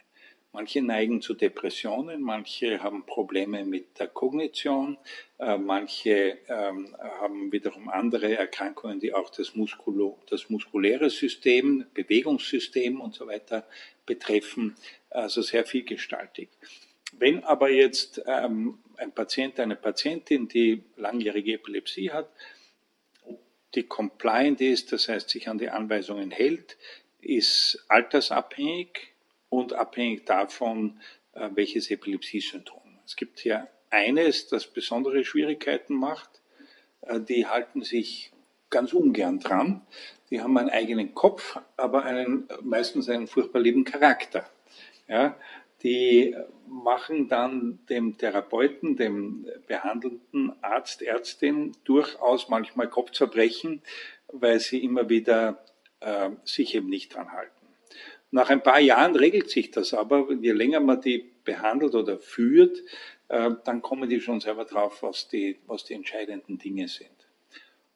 Manche neigen zu Depressionen, manche haben Probleme mit der Kognition, äh, manche ähm, haben wiederum andere Erkrankungen, die auch das, Muskulo, das muskuläre System, Bewegungssystem und so weiter betreffen, also sehr vielgestaltig. Wenn aber jetzt ähm, ein Patient, eine Patientin, die langjährige Epilepsie hat, die compliant ist, das heißt sich an die Anweisungen hält, ist altersabhängig, und abhängig davon, äh, welches Epilepsiesyndrom. Es gibt hier eines, das besondere Schwierigkeiten macht. Äh, die halten sich ganz ungern dran. Die haben einen eigenen Kopf, aber einen, meistens einen furchtbar lieben Charakter. Ja, die machen dann dem Therapeuten, dem behandelnden Arzt, Ärztin durchaus manchmal Kopfzerbrechen, weil sie immer wieder äh, sich eben nicht dran halten. Nach ein paar Jahren regelt sich das aber, je länger man die behandelt oder führt, äh, dann kommen die schon selber drauf, was die, was die entscheidenden Dinge sind.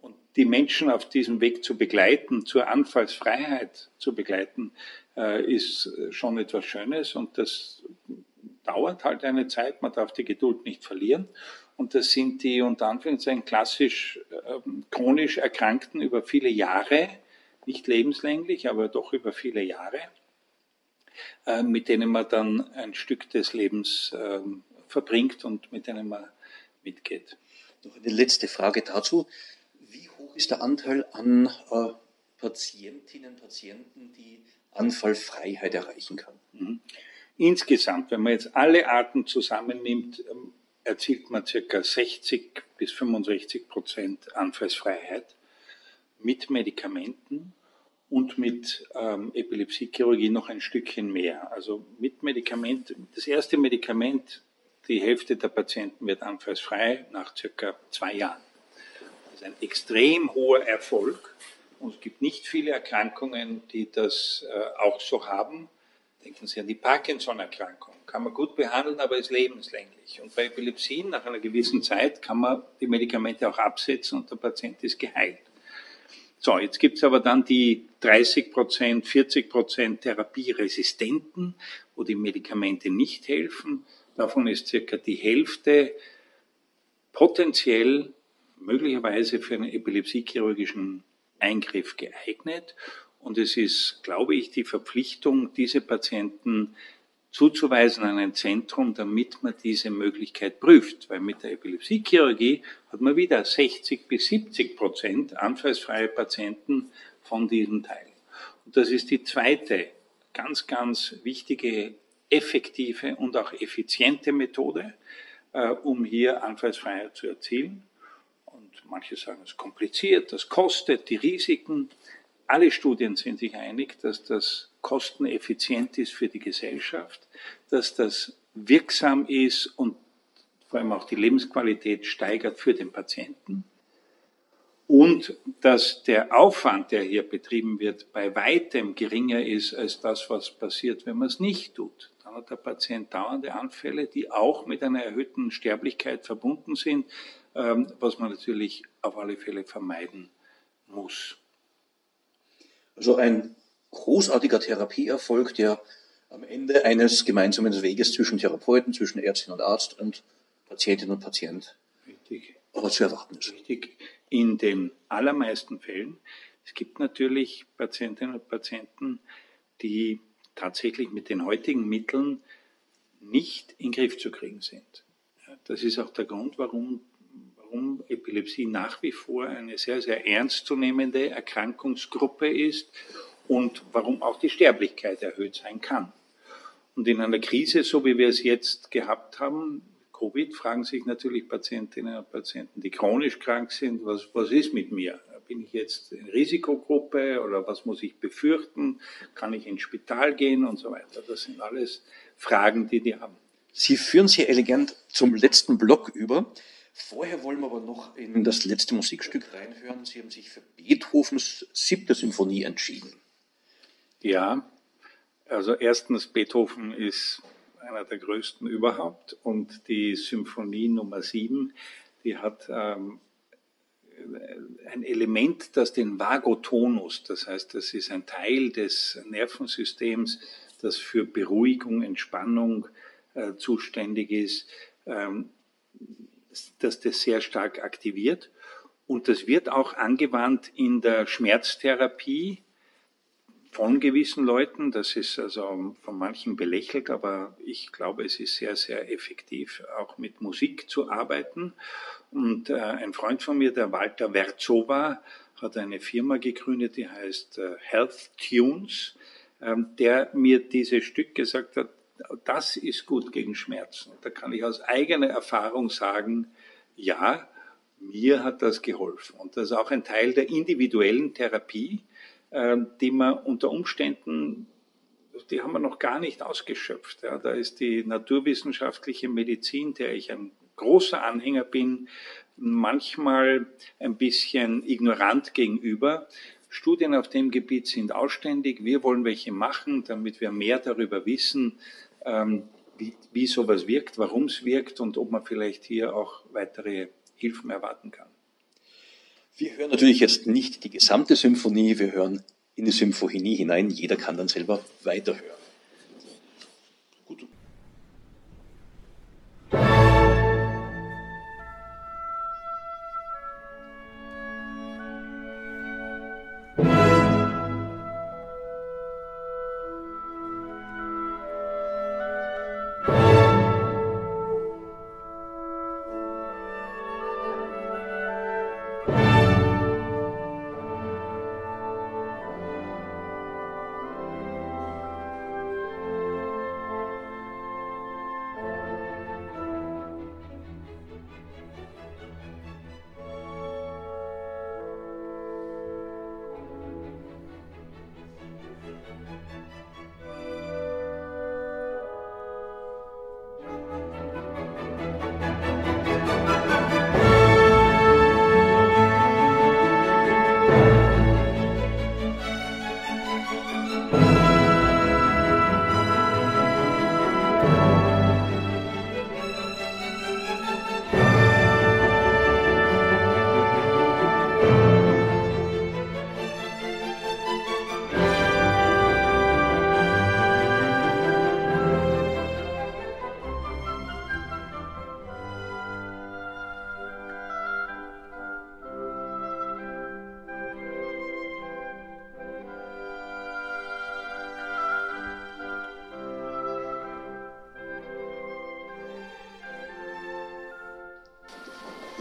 Und die Menschen auf diesem Weg zu begleiten, zur Anfallsfreiheit zu begleiten, äh, ist schon etwas Schönes und das dauert halt eine Zeit, man darf die Geduld nicht verlieren. Und das sind die unter Anführungszeichen klassisch ähm, chronisch Erkrankten über viele Jahre, nicht lebenslänglich, aber doch über viele Jahre äh, mit denen man dann ein Stück des Lebens ähm, verbringt und mit denen man mitgeht. Noch eine letzte Frage dazu. Wie hoch ist der Anteil an äh, Patientinnen und Patienten, die Anfallfreiheit erreichen kann? Mhm. Insgesamt, wenn man jetzt alle Arten zusammennimmt, ähm, erzielt man ca. 60 bis 65 Prozent Anfallsfreiheit mit Medikamenten und mit ähm, Epilepsiechirurgie noch ein Stückchen mehr. Also mit Medikament, das erste Medikament, die Hälfte der Patienten wird anfallsfrei nach circa zwei Jahren. Das ist ein extrem hoher Erfolg und es gibt nicht viele Erkrankungen, die das äh, auch so haben. Denken Sie an die Parkinson-Erkrankung. Kann man gut behandeln, aber ist lebenslänglich. Und bei Epilepsien nach einer gewissen Zeit kann man die Medikamente auch absetzen und der Patient ist geheilt. So, jetzt gibt's aber dann die 30 Prozent, 40 Prozent Therapieresistenten, wo die Medikamente nicht helfen. Davon ist circa die Hälfte potenziell möglicherweise für einen epilepsiechirurgischen Eingriff geeignet. Und es ist, glaube ich, die Verpflichtung, diese Patienten zuzuweisen an ein Zentrum, damit man diese Möglichkeit prüft. Weil mit der Epilepsiechirurgie hat man wieder 60 bis 70 Prozent anfallsfreie Patienten von diesem Teil. Und das ist die zweite ganz, ganz wichtige, effektive und auch effiziente Methode, äh, um hier Anfallsfreiheit zu erzielen. Und manche sagen, es ist kompliziert, das kostet, die Risiken. Alle Studien sind sich einig, dass das kosteneffizient ist für die Gesellschaft, dass das wirksam ist und vor allem auch die Lebensqualität steigert für den Patienten und dass der Aufwand, der hier betrieben wird, bei weitem geringer ist als das, was passiert, wenn man es nicht tut. Dann hat der Patient dauernde Anfälle, die auch mit einer erhöhten Sterblichkeit verbunden sind, ähm, was man natürlich auf alle Fälle vermeiden muss. Also ein großartiger Therapieerfolg, der am Ende eines gemeinsamen Weges zwischen Therapeuten, zwischen Ärztin und Arzt und Patientin und Patient Richtig. aber zu erwarten ist. Richtig. In den allermeisten Fällen. Es gibt natürlich Patientinnen und Patienten, die tatsächlich mit den heutigen Mitteln nicht in den Griff zu kriegen sind. Das ist auch der Grund, warum, warum Epilepsie nach wie vor eine sehr, sehr ernstzunehmende Erkrankungsgruppe ist und warum auch die Sterblichkeit erhöht sein kann. Und in einer Krise, so wie wir es jetzt gehabt haben, Covid, fragen sich natürlich Patientinnen und Patienten, die chronisch krank sind, was, was ist mit mir? Bin ich jetzt in Risikogruppe oder was muss ich befürchten? Kann ich ins Spital gehen und so weiter? Das sind alles Fragen, die die haben. Sie führen sehr elegant zum letzten Block über. Vorher wollen wir aber noch in das letzte Musikstück reinhören. Sie haben sich für Beethovens siebte Symphonie entschieden. Ja, also erstens, Beethoven ist einer der größten überhaupt und die Symphonie Nummer sieben, die hat ähm, ein Element, das den Vagotonus, das heißt, das ist ein Teil des Nervensystems, das für Beruhigung, Entspannung äh, zuständig ist, ähm, dass das sehr stark aktiviert. Und das wird auch angewandt in der Schmerztherapie von gewissen Leuten. Das ist also von manchen belächelt, aber ich glaube, es ist sehr, sehr effektiv, auch mit Musik zu arbeiten. Und äh, ein Freund von mir, der Walter Verzova, hat eine Firma gegründet, die heißt äh, Health Tunes, ähm, der mir dieses Stück gesagt hat, das ist gut gegen Schmerzen. Da kann ich aus eigener Erfahrung sagen, ja, mir hat das geholfen. Und das ist auch ein Teil der individuellen Therapie, äh, die man unter Umständen, die haben wir noch gar nicht ausgeschöpft. Ja. Da ist die naturwissenschaftliche Medizin, der ich ein großer Anhänger bin, manchmal ein bisschen ignorant gegenüber. Studien auf dem Gebiet sind ausständig. Wir wollen welche machen, damit wir mehr darüber wissen, ähm, wie, wie sowas wirkt, warum es wirkt und ob man vielleicht hier auch weitere Hilfen erwarten kann. Wir hören natürlich jetzt nicht die gesamte Symphonie, wir hören in die Symphonie hinein. Jeder kann dann selber weiterhören.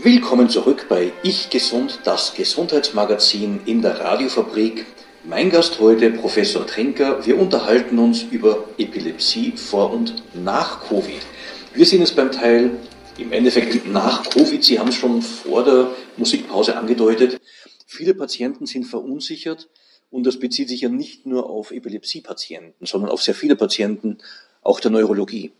Willkommen zurück bei Ich Gesund, das Gesundheitsmagazin in der Radiofabrik. Mein Gast heute, Professor Trinker. Wir unterhalten uns über Epilepsie vor und nach Covid. Wir sind jetzt beim Teil im Endeffekt nach Covid. Sie haben es schon vor der Musikpause angedeutet. Viele Patienten sind verunsichert und das bezieht sich ja nicht nur auf Epilepsiepatienten, sondern auf sehr viele Patienten auch der Neurologie.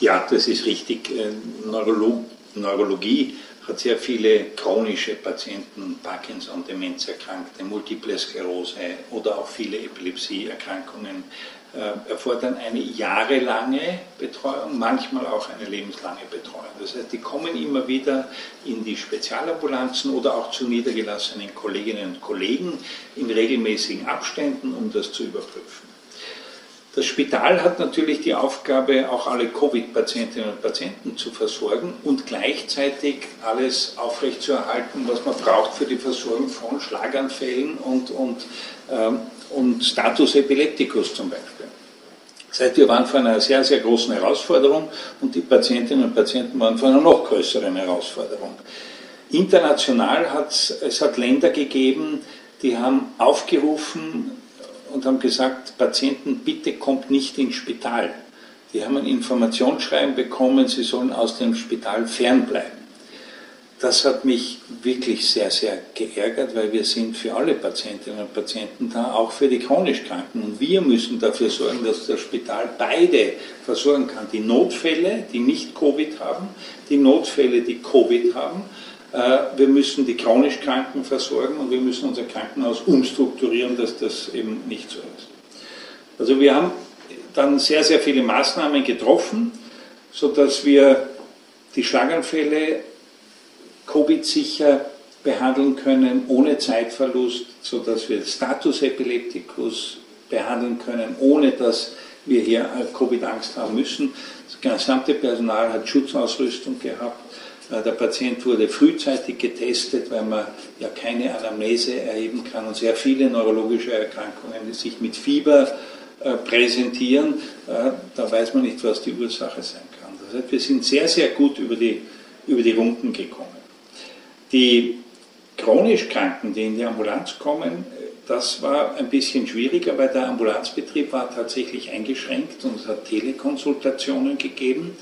Ja, das ist richtig. Äh, Neurolo Neurologie hat sehr viele chronische Patienten, Parkinson, Demenzerkrankte, Multiple Sklerose oder auch viele Epilepsieerkrankungen äh, erfordern eine jahrelange Betreuung, manchmal auch eine lebenslange Betreuung. Das heißt, die kommen immer wieder in die Spezialambulanzen oder auch zu niedergelassenen Kolleginnen und Kollegen in regelmäßigen Abständen, um das zu überprüfen. Das Spital hat natürlich die Aufgabe, auch alle Covid-Patientinnen und Patienten zu versorgen und gleichzeitig alles aufrechtzuerhalten, was man braucht für die Versorgung von Schlaganfällen und, und, ähm, und Status Epilepticus zum Beispiel. Das heißt, wir waren vor einer sehr, sehr großen Herausforderung und die Patientinnen und Patienten waren vor einer noch größeren Herausforderung. International hat es hat Länder gegeben, die haben aufgerufen, und haben gesagt, Patienten, bitte kommt nicht ins Spital. Die haben ein Informationsschreiben bekommen, sie sollen aus dem Spital fernbleiben. Das hat mich wirklich sehr, sehr geärgert, weil wir sind für alle Patientinnen und Patienten da, auch für die chronisch Kranken. Und wir müssen dafür sorgen, dass das Spital beide versorgen kann. Die Notfälle, die nicht Covid haben, die Notfälle, die Covid haben. Äh, wir müssen die chronisch Kranken versorgen und wir müssen unser Krankenhaus umstrukturieren, dass das eben nicht so ist. Also wir haben dann sehr, sehr viele Maßnahmen getroffen, sodass wir die Schlaganfälle Covid-sicher behandeln können, ohne Zeitverlust, sodass wir Status Epilepticus behandeln können, ohne dass wir hier Covid-Angst haben müssen. Das gesamte Personal hat Schutzausrüstung gehabt. Äh, der Patient wurde frühzeitig getestet, weil man ja keine Anamnese erheben kann und sehr viele neurologische Erkrankungen sich mit Fieber äh, präsentieren. Äh, da weiß man nicht, was die Ursache sein kann. Das heißt, wir sind sehr, sehr gut über die, über die Runden gekommen. Die chronisch Kranken, die in die Ambulanz kommen, das war ein bisschen schwieriger, weil der Ambulanzbetrieb war tatsächlich eingeschränkt und es hat Telekonsultationen gegeben.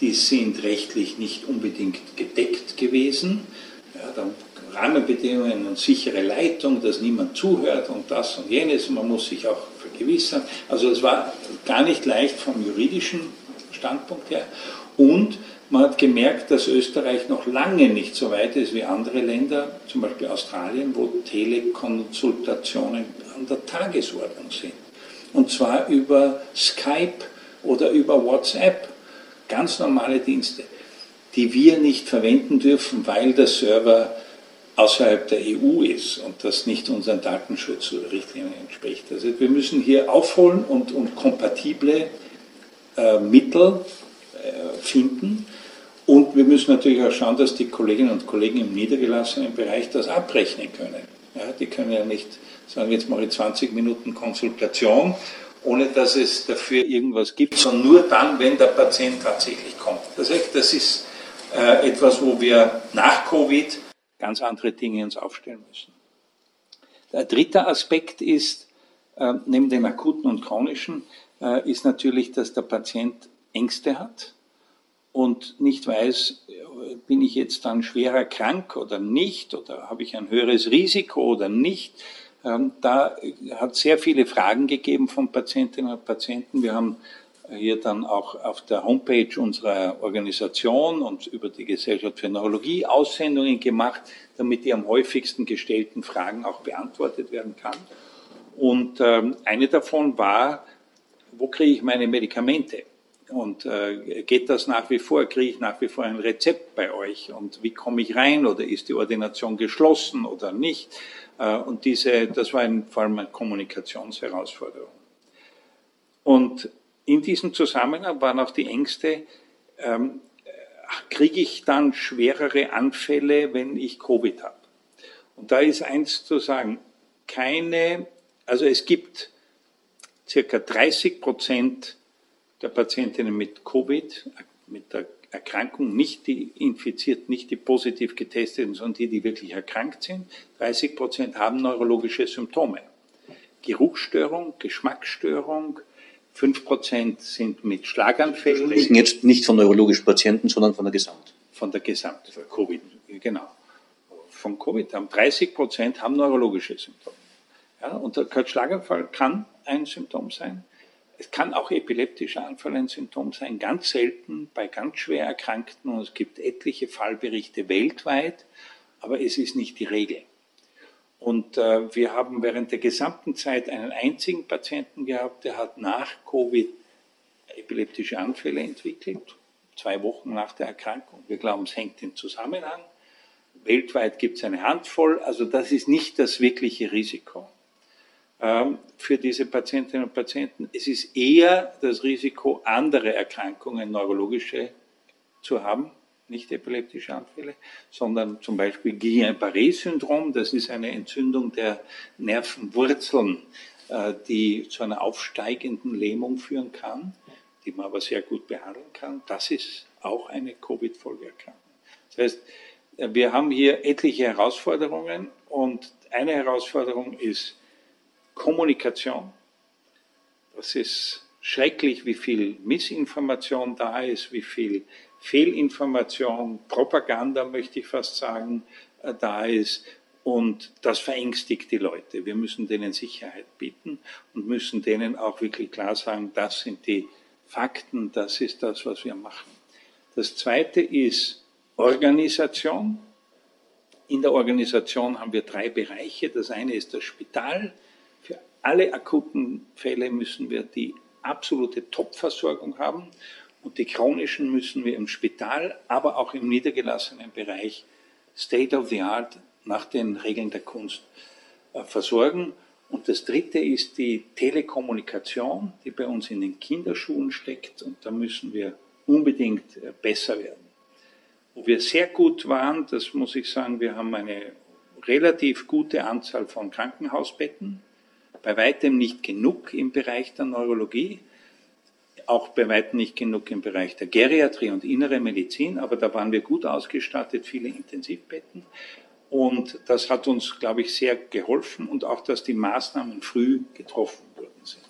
Die sind rechtlich nicht unbedingt gedeckt gewesen. Ja, dann Rahmenbedingungen und sichere Leitung, dass niemand zuhört und das und jenes. Man muss sich auch vergewissern. Also es war gar nicht leicht vom juridischen Standpunkt her. Und man hat gemerkt, dass Österreich noch lange nicht so weit ist wie andere Länder, zum Beispiel Australien, wo Telekonsultationen an der Tagesordnung sind. Und zwar über Skype oder über WhatsApp. Ganz normale Dienste, die wir nicht verwenden dürfen, weil der Server außerhalb der EU ist und das nicht unseren Datenschutzrichtlinien entspricht. Also wir müssen hier aufholen und, und kompatible äh, Mittel äh, finden. Und wir müssen natürlich auch schauen, dass die Kolleginnen und Kollegen im niedergelassenen Bereich das abrechnen können. Ja, die können ja nicht sagen, jetzt mache ich 20 Minuten Konsultation, ohne dass es dafür irgendwas gibt, sondern nur dann, wenn der Patient tatsächlich kommt. Das heißt, das ist äh, etwas, wo wir nach Covid ganz andere Dinge uns aufstellen müssen. Der dritte Aspekt ist, äh, neben dem akuten und chronischen, äh, ist natürlich, dass der Patient Ängste hat und nicht weiß, bin ich jetzt dann schwerer krank oder nicht oder habe ich ein höheres Risiko oder nicht. Ähm, da hat sehr viele Fragen gegeben von Patientinnen und Patienten. Wir haben hier dann auch auf der Homepage unserer Organisation und über die Gesellschaft für Neurologie Aussendungen gemacht, damit die am häufigsten gestellten Fragen auch beantwortet werden kann. Und ähm, eine davon war, wo kriege ich meine Medikamente? Und äh, geht das nach wie vor? Kriege ich nach wie vor ein Rezept bei euch? Und wie komme ich rein? Oder ist die Ordination geschlossen oder nicht? Äh, und diese, das war ein, vor allem eine Kommunikationsherausforderung. Und in diesem Zusammenhang waren auch die Ängste, ähm, kriege ich dann schwerere Anfälle, wenn ich Covid habe? Und da ist eins zu sagen, keine, also es gibt circa 30 Prozent der Patientinnen mit Covid, mit der Erkrankung, nicht die infiziert, nicht die positiv getesteten, sondern die, die wirklich erkrankt sind. 30 Prozent haben neurologische Symptome. Geruchsstörung, Geschmacksstörung, 5 Prozent sind mit Schlaganfällen. Wir sprechen jetzt nicht von neurologischen Patienten, sondern von der Gesamt. Von der Gesamt, Covid, genau. Von Covid haben 30 Prozent haben neurologische Symptome. Ja, und der Schlaganfall kann ein Symptom sein. Es kann auch epileptischer Anfall ein Symptom sein, ganz selten bei ganz schwer Erkrankten und es gibt etliche Fallberichte weltweit, aber es ist nicht die Regel. Und äh, wir haben während der gesamten Zeit einen einzigen Patienten gehabt, der hat nach Covid epileptische Anfälle entwickelt, zwei Wochen nach der Erkrankung. Wir glauben, es hängt im Zusammenhang. Weltweit gibt es eine Handvoll, also das ist nicht das wirkliche Risiko. Ähm, für diese Patientinnen und Patienten. Es ist eher das Risiko, andere Erkrankungen, neurologische zu haben, nicht epileptische Anfälle, sondern zum Beispiel Guillain-Barré-Syndrom. Das ist eine Entzündung der Nervenwurzeln, äh, die zu einer aufsteigenden Lähmung führen kann, die man aber sehr gut behandeln kann. Das ist auch eine Covid-Folgeerkrankung. Das heißt, wir haben hier etliche Herausforderungen und eine Herausforderung ist, Kommunikation. Das ist schrecklich, wie viel Missinformation da ist, wie viel Fehlinformation, Propaganda, möchte ich fast sagen, äh, da ist. Und das verängstigt die Leute. Wir müssen denen Sicherheit bieten und müssen denen auch wirklich klar sagen, das sind die Fakten, das ist das, was wir machen. Das zweite ist Organisation. In der Organisation haben wir drei Bereiche. Das eine ist das Spital. Alle akuten Fälle müssen wir die absolute Top-Versorgung haben. Und die chronischen müssen wir im Spital, aber auch im niedergelassenen Bereich State of the Art nach den Regeln der Kunst äh, versorgen. Und das dritte ist die Telekommunikation, die bei uns in den Kinderschuhen steckt. Und da müssen wir unbedingt äh, besser werden. Wo wir sehr gut waren, das muss ich sagen, wir haben eine relativ gute Anzahl von Krankenhausbetten, bei weitem nicht genug im Bereich der Neurologie, auch bei weitem nicht genug im Bereich der Geriatrie und innere Medizin, aber da waren wir gut ausgestattet, viele Intensivbetten. Und das hat uns, glaube ich, sehr geholfen und auch, dass die Maßnahmen früh getroffen worden sind.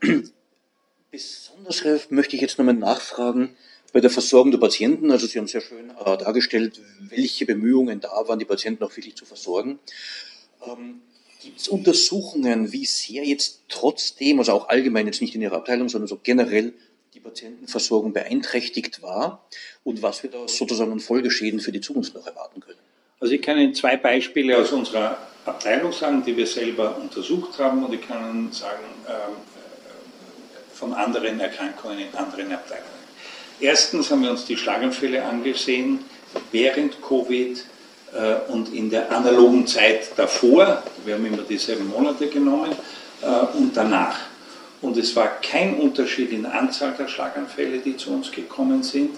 Ähm, [CLEARS THROAT] besonders möchte ich jetzt nochmal nachfragen bei der Versorgung der Patienten. Also Sie haben sehr schön äh, dargestellt, welche Bemühungen da waren, die Patienten auch wirklich zu versorgen. Ähm, Gibt es Untersuchungen, wie sehr jetzt trotzdem, also auch allgemein jetzt nicht in Ihrer Abteilung, sondern so generell die Patientenversorgung beeinträchtigt war und was wir da sozusagen an Folgeschäden für die Zukunft noch erwarten können? Also ich kann Ihnen zwei Beispiele aus unserer Abteilung sagen, die wir selber untersucht haben und ich kann Ihnen sagen ähm, äh, von anderen Erkrankungen in anderen Abteilungen. Erstens haben wir uns die Schlaganfälle angesehen während Covid und in der analogen Zeit davor, wir haben immer dieselben Monate genommen, äh, und danach. Und es war kein Unterschied in Anzahl der Schlaganfälle, die zu uns gekommen sind.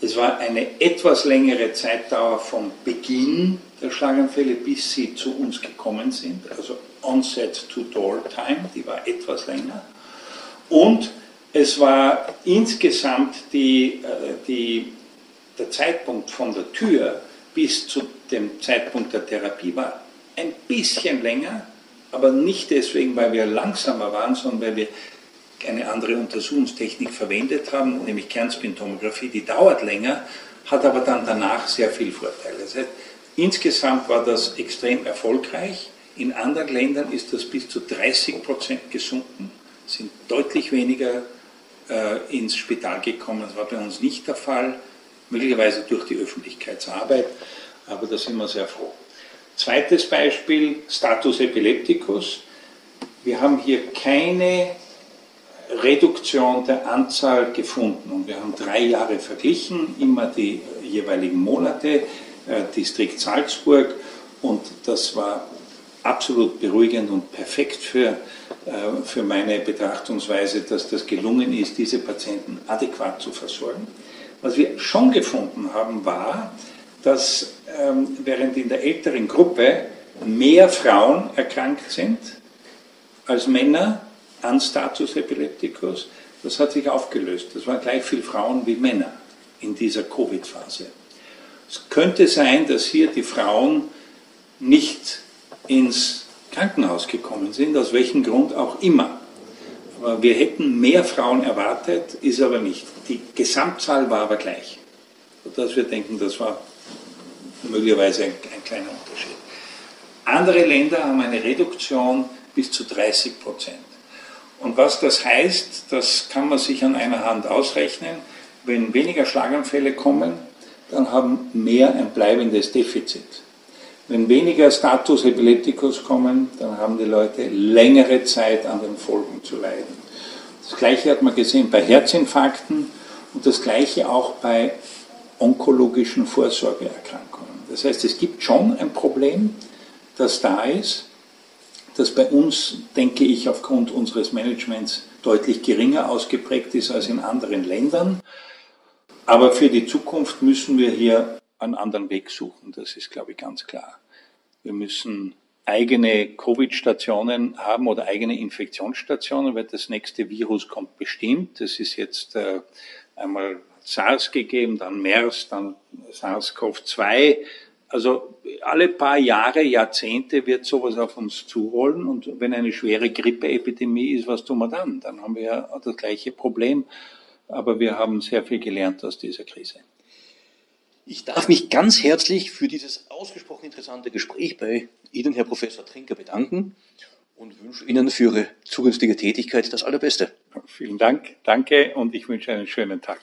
Es war eine etwas längere Zeitdauer vom Beginn der Schlaganfälle, bis sie zu uns gekommen sind. Also Onset to Door Time, die war etwas länger. Und es war insgesamt die, äh, die, der Zeitpunkt von der Tür bis zu dem Zeitpunkt der Therapie war ein bisschen länger, aber nicht deswegen, weil wir langsamer waren, sondern weil wir eine andere Untersuchungstechnik verwendet haben, nämlich Kernspintomographie, die dauert länger, hat aber dann danach sehr viel Vorteile. Das heißt, insgesamt war das extrem erfolgreich. In anderen Ländern ist das bis zu 30 Prozent gesunken, sind deutlich weniger äh, ins Spital gekommen. Das war bei uns nicht der Fall, möglicherweise durch die Öffentlichkeitsarbeit, aber da sind wir sehr froh. Zweites Beispiel, Status epilepticus. Wir haben hier keine Reduktion der Anzahl gefunden und wir haben drei Jahre verglichen, immer die jeweiligen Monate, äh, Distrikt Salzburg und das war absolut beruhigend und perfekt für, äh, für meine Betrachtungsweise, dass das gelungen ist, diese Patienten adäquat zu versorgen. Was wir schon gefunden haben, war, dass ähm, während in der älteren Gruppe mehr Frauen erkrankt sind als Männer an Status Epilepticus, das hat sich aufgelöst. Das waren gleich viel Frauen wie Männer in dieser Covid-Phase. Es könnte sein, dass hier die Frauen nicht ins Krankenhaus gekommen sind, aus welchem Grund auch immer. Aber wir hätten mehr Frauen erwartet, ist aber nicht. Die Gesamtzahl war aber gleich. Sodass wir denken, das war möglicherweise ein, ein kleiner Unterschied. Andere Länder haben eine Reduktion bis zu 30 Prozent. Und was das heißt, das kann man sich an einer Hand ausrechnen. Wenn weniger Schlaganfälle kommen, dann haben mehr ein bleibendes Defizit. Wenn weniger Status Epilepticus kommen, dann haben die Leute längere Zeit an den Folgen zu leiden. Das Gleiche hat man gesehen bei Herzinfarkten und das Gleiche auch bei onkologischen Vorsorgeerkrankungen. Das heißt, es gibt schon ein Problem, das da ist, das bei uns, denke ich, aufgrund unseres Managements deutlich geringer ausgeprägt ist als in anderen Ländern. Aber für die Zukunft müssen wir hier einen anderen Weg suchen. Das ist, glaube ich, ganz klar. Wir müssen eigene Covid-Stationen haben oder eigene Infektionsstationen, weil das nächste Virus kommt bestimmt. Das ist jetzt äh, einmal SARS gegeben, dann MERS, dann SARS-CoV-2. Also alle paar Jahre, Jahrzehnte wird sowas auf uns zurollen und wenn eine schwere Grippeepidemie ist, was tun wir dann? Dann haben wir ja das gleiche Problem, aber wir haben sehr viel gelernt aus dieser Krise. Ich darf mich ganz herzlich für dieses ausgesprochen interessante Gespräch bei Ihnen, Herr Professor Trinker, bedanken und wünsche Ihnen für Ihre zukünftige Tätigkeit das Allerbeste. Vielen Dank, danke und ich wünsche einen schönen Tag.